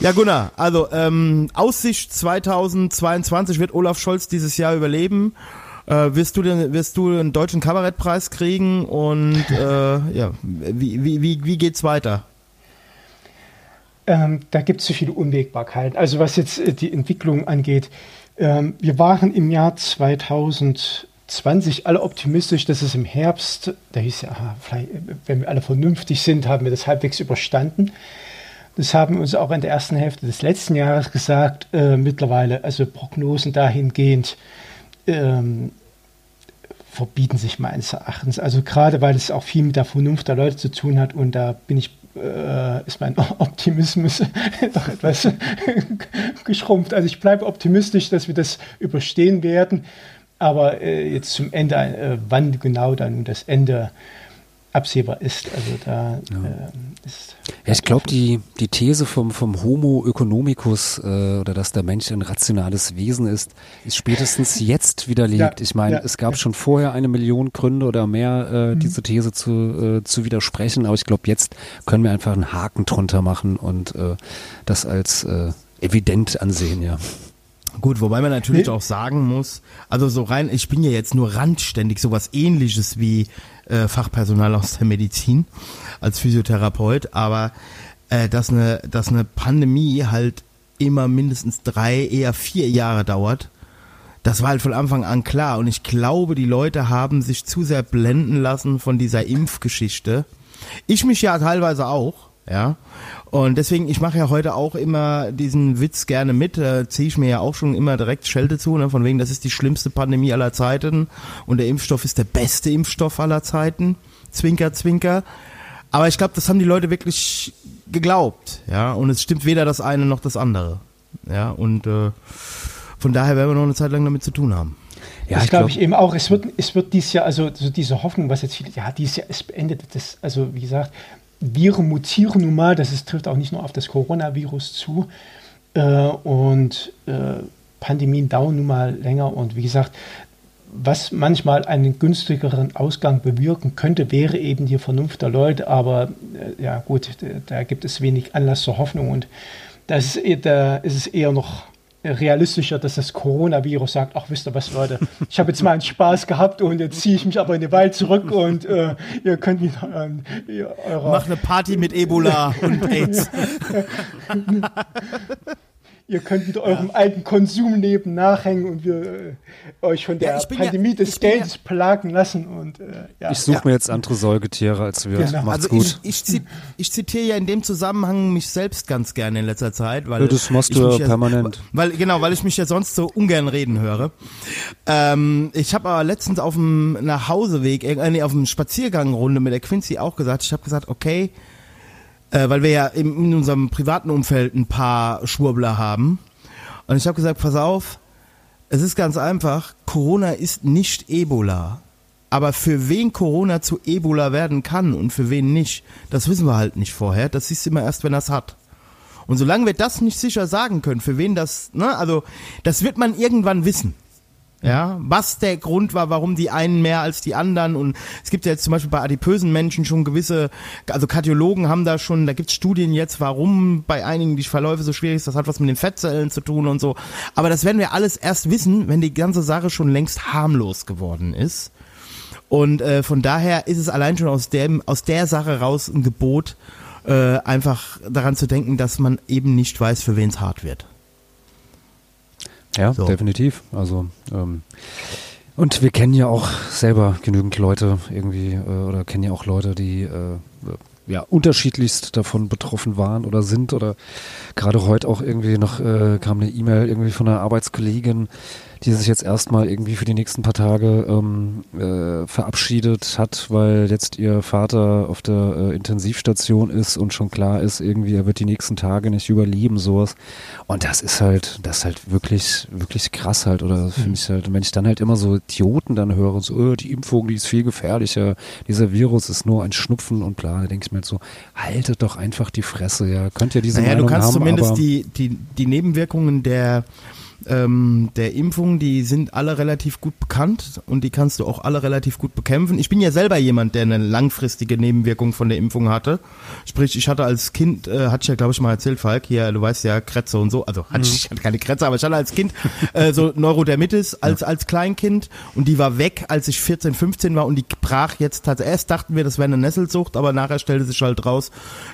Ja, Gunnar, also ähm, Aussicht 2022 wird Olaf Scholz dieses Jahr überleben. Äh, wirst, du den, wirst du den deutschen Kabarettpreis kriegen und *laughs* äh, ja, wie, wie, wie, wie geht's weiter? Ähm, da gibt es zu viele Unwägbarkeiten. Also was jetzt äh, die Entwicklung angeht, ähm, wir waren im Jahr 2020 alle optimistisch, dass es im Herbst, da hieß ja, aha, vielleicht, wenn wir alle vernünftig sind, haben wir das halbwegs überstanden. Das haben wir uns auch in der ersten Hälfte des letzten Jahres gesagt. Äh, mittlerweile, also Prognosen dahingehend ähm, verbieten sich meines Erachtens. Also gerade weil es auch viel mit der Vernunft der Leute zu tun hat und da bin ich äh, ist mein *laughs* Optimismus *laughs* doch etwas *laughs* geschrumpft. Also ich bleibe optimistisch, dass wir das überstehen werden. Aber äh, jetzt zum Ende, äh, wann genau dann das Ende absehbar ist. Also da ja. Ist. Ja, ich glaube, die, die These vom, vom Homo economicus äh, oder dass der Mensch ein rationales Wesen ist, ist spätestens jetzt widerlegt. Ja, ich meine, ja, es gab schon vorher eine Million Gründe oder mehr, äh, mhm. diese These zu, äh, zu widersprechen, aber ich glaube, jetzt können wir einfach einen Haken drunter machen und äh, das als äh, evident ansehen, ja. Gut, wobei man natürlich nee. auch sagen muss, also so rein, ich bin ja jetzt nur randständig, sowas ähnliches wie äh, Fachpersonal aus der Medizin als Physiotherapeut, aber äh, dass eine, dass eine Pandemie halt immer mindestens drei, eher vier Jahre dauert, das war halt von Anfang an klar. Und ich glaube, die Leute haben sich zu sehr blenden lassen von dieser Impfgeschichte. Ich mich ja teilweise auch, ja. Und deswegen, ich mache ja heute auch immer diesen Witz gerne mit, da ziehe ich mir ja auch schon immer direkt Schelte zu, ne, von wegen, das ist die schlimmste Pandemie aller Zeiten und der Impfstoff ist der beste Impfstoff aller Zeiten. Zwinker, zwinker. Aber ich glaube, das haben die Leute wirklich geglaubt, ja, und es stimmt weder das eine noch das andere. Ja, und äh, von daher werden wir noch eine Zeit lang damit zu tun haben. Ja, das glaube glaub ich eben auch. Es wird, es wird dieses Jahr, also so diese Hoffnung, was jetzt viele, ja, dieses Jahr ist beendet. Das, also wie gesagt, Viren mutieren nun mal, das ist, trifft auch nicht nur auf das Coronavirus zu. Äh, und äh, Pandemien dauern nun mal länger. Und wie gesagt, was manchmal einen günstigeren Ausgang bewirken könnte, wäre eben die Vernunft der Leute. Aber äh, ja gut, da gibt es wenig Anlass zur Hoffnung. Und das ist, da ist es eher noch realistischer, dass das Coronavirus sagt, ach wisst ihr was, Leute, ich habe jetzt mal einen Spaß gehabt und jetzt ziehe ich mich aber in den Wald zurück und äh, ihr könnt wieder ähm, eure... Mach eine Party mit Ebola und *laughs* AIDS. Ihr könnt wieder eurem ja. alten Konsumleben nachhängen und wir äh, euch von der ja, Pandemie ja, des Geldes ja, plagen lassen. Und, äh, ja. Ich suche mir jetzt andere Säugetiere als wir. Genau. Macht's also gut. Ich, ich, ich, zitiere ja in dem Zusammenhang mich selbst ganz gerne in letzter Zeit. Weil das machst du ja permanent. Weil, genau, weil ich mich ja sonst so ungern reden höre. Ähm, ich habe aber letztens auf dem Nachhauseweg, äh, nee, auf dem Spaziergangrunde mit der Quincy auch gesagt, ich habe gesagt, okay, äh, weil wir ja in, in unserem privaten Umfeld ein paar Schwurbler haben. Und ich habe gesagt, pass auf, es ist ganz einfach, Corona ist nicht Ebola. Aber für wen Corona zu Ebola werden kann und für wen nicht, das wissen wir halt nicht vorher. Das siehst du immer erst, wenn es hat. Und solange wir das nicht sicher sagen können, für wen das, ne, also das wird man irgendwann wissen. Ja, was der Grund war, warum die einen mehr als die anderen und es gibt ja jetzt zum Beispiel bei adipösen Menschen schon gewisse, also Kardiologen haben da schon, da gibt's Studien jetzt, warum bei einigen die Verläufe so schwierig ist, das hat was mit den Fettzellen zu tun und so. Aber das werden wir alles erst wissen, wenn die ganze Sache schon längst harmlos geworden ist. Und äh, von daher ist es allein schon aus dem, aus der Sache raus ein Gebot, äh, einfach daran zu denken, dass man eben nicht weiß, für wen es hart wird. Ja, so. definitiv. Also ähm, und wir kennen ja auch selber genügend Leute irgendwie äh, oder kennen ja auch Leute, die äh, ja unterschiedlichst davon betroffen waren oder sind oder gerade heute auch irgendwie noch äh, kam eine E-Mail irgendwie von einer Arbeitskollegin, die sich jetzt erstmal irgendwie für die nächsten paar Tage ähm, äh, verabschiedet hat, weil jetzt ihr Vater auf der äh, Intensivstation ist und schon klar ist, irgendwie er wird die nächsten Tage nicht überleben, sowas. Und das ist halt, das ist halt wirklich, wirklich krass halt, oder mhm. finde ich halt, wenn ich dann halt immer so Idioten dann höre, so, oh, die Impfung, die ist viel gefährlicher, dieser Virus ist nur ein Schnupfen und bla, da denke ich mir halt so, haltet doch einfach die Fresse, ja, könnt ihr diese naja, Meinung du kannst haben, zumindest die, die, die Nebenwirkungen der ähm, der Impfung, die sind alle relativ gut bekannt und die kannst du auch alle relativ gut bekämpfen. Ich bin ja selber jemand, der eine langfristige Nebenwirkung von der Impfung hatte. Sprich, ich hatte als Kind, äh, hatte ich ja glaube ich mal erzählt, Falk, hier, du weißt ja, Kretze und so, also hatte ich, ich hatte keine Kretze, aber ich hatte als Kind äh, so Neurodermitis als, als Kleinkind und die war weg, als ich 14, 15 war und die brach jetzt tatsächlich. Erst dachten wir, das wäre eine Nesselsucht, aber nachher stellte sich halt raus,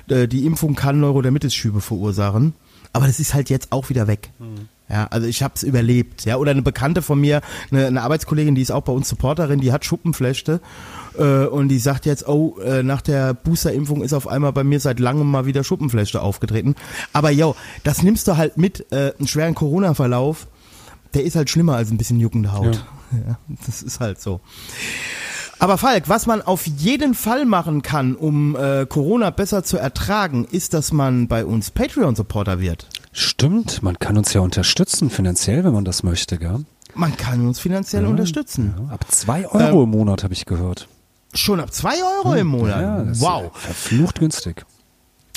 äh, die Impfung kann Neurodermitis-Schübe verursachen. Aber das ist halt jetzt auch wieder weg. Ja, also ich habe es überlebt. Ja, oder eine Bekannte von mir, eine, eine Arbeitskollegin, die ist auch bei uns Supporterin, die hat Schuppenflechte äh, und die sagt jetzt, oh, äh, nach der Boosterimpfung ist auf einmal bei mir seit langem mal wieder Schuppenflechte aufgetreten. Aber yo, das nimmst du halt mit, äh, einen schweren Corona-Verlauf, der ist halt schlimmer als ein bisschen juckende Haut. Ja. das ist halt so. Aber Falk, was man auf jeden Fall machen kann, um äh, Corona besser zu ertragen, ist, dass man bei uns Patreon-Supporter wird. Stimmt, man kann uns ja unterstützen finanziell, wenn man das möchte, gell? Man kann uns finanziell Ja, unterstützen. Ja, ab zwei Euro im Monat habe ich gehört. Schon ab zwei Euro im Monat. Ja, wow. Verflucht günstig.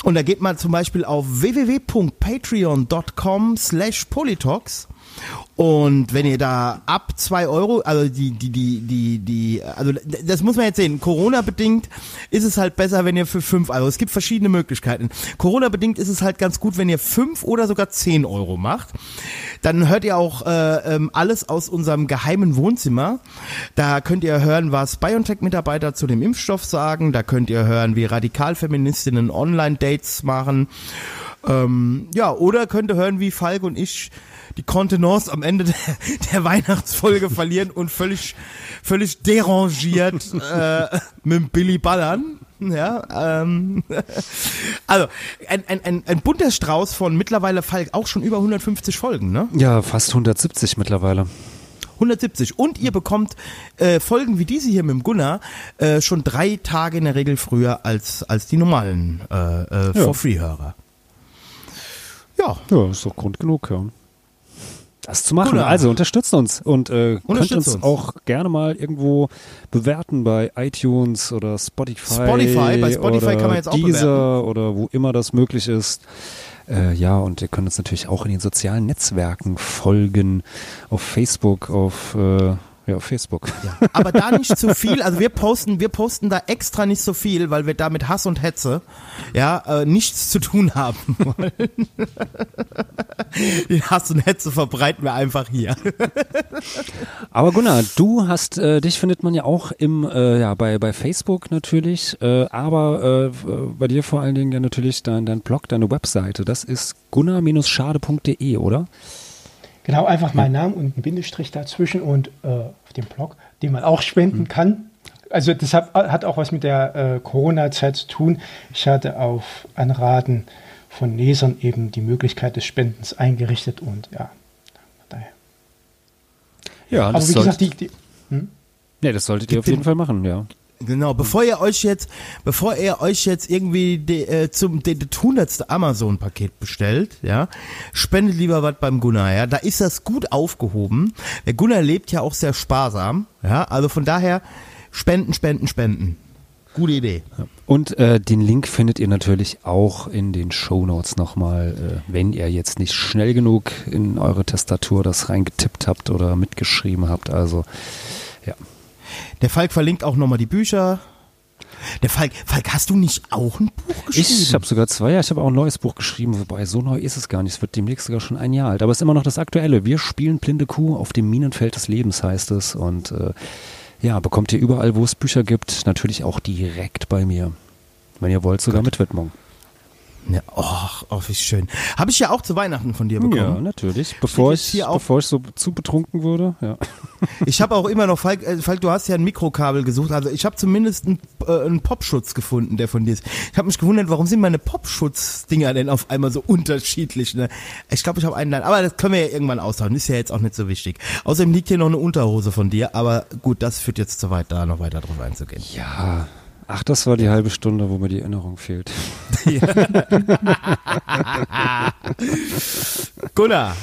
Und da geht man zum Beispiel auf www.patreon.com slash polytalks und wenn ihr da ab zwei Euro, also die, die, die, die, die, also das muss man jetzt sehen, Corona-bedingt ist es halt besser, wenn ihr für fünf Euro, es gibt verschiedene Möglichkeiten. Corona-bedingt ist es halt ganz gut, wenn ihr fünf oder sogar zehn Euro macht. Dann hört ihr auch äh, ähm, alles aus unserem geheimen Wohnzimmer. Da könnt ihr hören, was BioNTech-Mitarbeiter zu dem Impfstoff sagen. Da könnt ihr hören, wie Radikalfeministinnen Online-Dates machen. Ähm, ja, oder könnt ihr hören, wie Falk und ich die Kontenance am Ende der, der Weihnachtsfolge verlieren und völlig, völlig derangiert äh, mit Billy ballern. Ja, ähm, also ein, ein, ein, ein bunter Strauß von mittlerweile Falk auch schon über 150 Folgen, ne? Ja, fast 170 mittlerweile. 170. Und ihr bekommt äh, Folgen wie diese hier mit dem Gunnar äh, schon drei Tage in der Regel früher als, als die normalen äh, äh, Ja. For-Free-Hörer. Ja, Ja, ist doch Grund genug, ja. Das zu machen. Gunnar. Also unterstützt uns und äh, könnt Unterstützt uns, uns. auch gerne mal irgendwo bewerten bei iTunes oder Spotify. Spotify, bei Spotify oder kann man jetzt auch Deezer oder wo immer das möglich ist. Äh, ja, und ihr könnt uns natürlich auch in den sozialen Netzwerken folgen. Auf Facebook, auf, äh, ja, auf Facebook. Ja, aber da nicht zu viel. Also wir posten, wir posten da extra nicht so viel, weil wir da mit Hass und Hetze ja äh, nichts zu tun haben *laughs* wollen. Den Hass und Hetze verbreiten wir einfach hier. Aber Gunnar, du hast, äh, dich findet man ja auch im, äh, ja, bei, bei Facebook natürlich, äh, aber äh, bei dir vor allen Dingen ja natürlich dein, dein Blog, deine Webseite. Das ist gunnar-schade.de, oder? Genau, einfach meinen Namen und einen Bindestrich dazwischen und äh, auf dem Blog, den man auch spenden kann. Also das hat, hat auch was mit der äh, Corona-Zeit zu tun. Ich hatte auf Anraten von Lesern eben die Möglichkeit des Spendens eingerichtet und ja, daher. Ja, Aber wie gesagt, die, die, ja, das solltet ihr auf jeden Fall machen, ja. Genau, bevor ihr euch jetzt, bevor ihr euch jetzt irgendwie de, äh, zum de, das hundertste Amazon-Paket bestellt, ja, spendet lieber was beim Gunnar, ja. Da ist das gut aufgehoben. Der Gunnar lebt ja auch sehr sparsam, ja. Also von daher spenden, spenden, spenden. Gute Idee. Und äh, den Link findet ihr natürlich auch in den Shownotes nochmal, äh, wenn ihr jetzt nicht schnell genug in eure Tastatur das reingetippt habt oder mitgeschrieben habt. Also, ja. Der Falk verlinkt auch nochmal die Bücher. Der Falk, Falk, hast du nicht auch ein Buch geschrieben? Ich habe sogar zwei, ja, ich habe auch ein neues Buch geschrieben, wobei so neu ist es gar nicht. Es wird demnächst sogar schon ein Jahr alt. Aber es ist immer noch das Aktuelle. Wir spielen blinde Kuh auf dem Minenfeld des Lebens, heißt es. Und äh, ja, bekommt ihr überall, wo es Bücher gibt, natürlich auch direkt bei mir. Wenn ihr wollt, sogar mit Widmung. Ja, oh, oh, wie schön. Habe ich ja auch zu Weihnachten von dir bekommen. Ja, natürlich. Bevor ich, hier auf- bevor ich so zu betrunken wurde, ja. *laughs* Ich habe auch immer noch, Falk, äh, Falk, du hast ja ein Mikrokabel gesucht. Also ich habe zumindest einen, äh, einen Popschutz gefunden, der von dir ist. Ich habe mich gewundert, warum sind meine Popschutz-Dinger denn auf einmal so unterschiedlich? Ne? Ich glaube, ich habe einen, aber das können wir ja irgendwann austauschen. Ist ja jetzt auch nicht so wichtig. Außerdem liegt hier noch eine Unterhose von dir, aber gut, das führt jetzt zu weit, da noch weiter drauf einzugehen. Ja. Ach, das war die halbe Stunde, wo mir die Erinnerung fehlt. *laughs* Gunnar,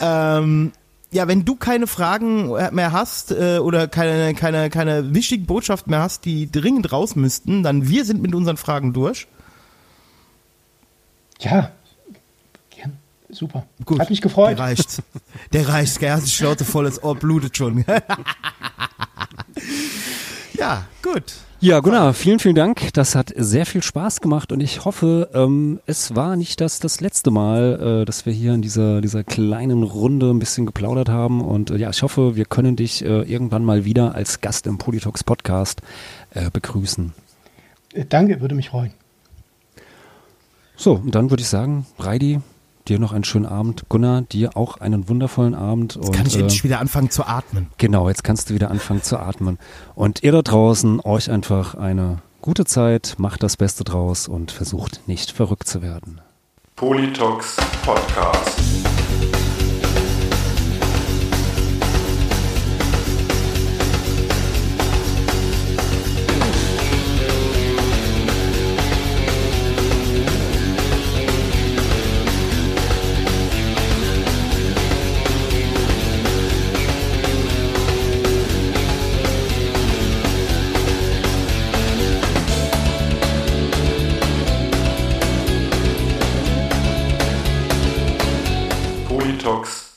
ähm, ja, wenn du keine Fragen mehr hast äh, oder keine, keine, keine wichtigen Botschaften mehr hast, die dringend raus müssten, dann wir sind mit unseren Fragen durch. ja, gern. super. Gut. Hat mich gefreut. Der reicht. Der reicht, gell? Hast die Schnauze voll, das Ohr blutet schon. *laughs* ja, gut. Ja, Gunnar, vielen, vielen Dank. Das hat sehr viel Spaß gemacht und ich hoffe, ähm, es war nicht das, das letzte Mal, äh, dass wir hier in dieser, dieser kleinen Runde ein bisschen geplaudert haben. Und äh, ja, ich hoffe, wir können dich äh, irgendwann mal wieder als Gast im Politox Podcast äh, begrüßen. Äh, Danke, würde mich freuen. So, und dann würde ich sagen, Reidi, dir noch einen schönen Abend. Gunnar, dir auch einen wundervollen Abend. Jetzt kann ich äh, endlich wieder anfangen zu atmen. Genau, jetzt kannst du wieder anfangen zu atmen. Und ihr da draußen, euch einfach eine gute Zeit, macht das Beste draus und versucht nicht verrückt zu werden. Politox Podcast.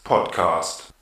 Podcast.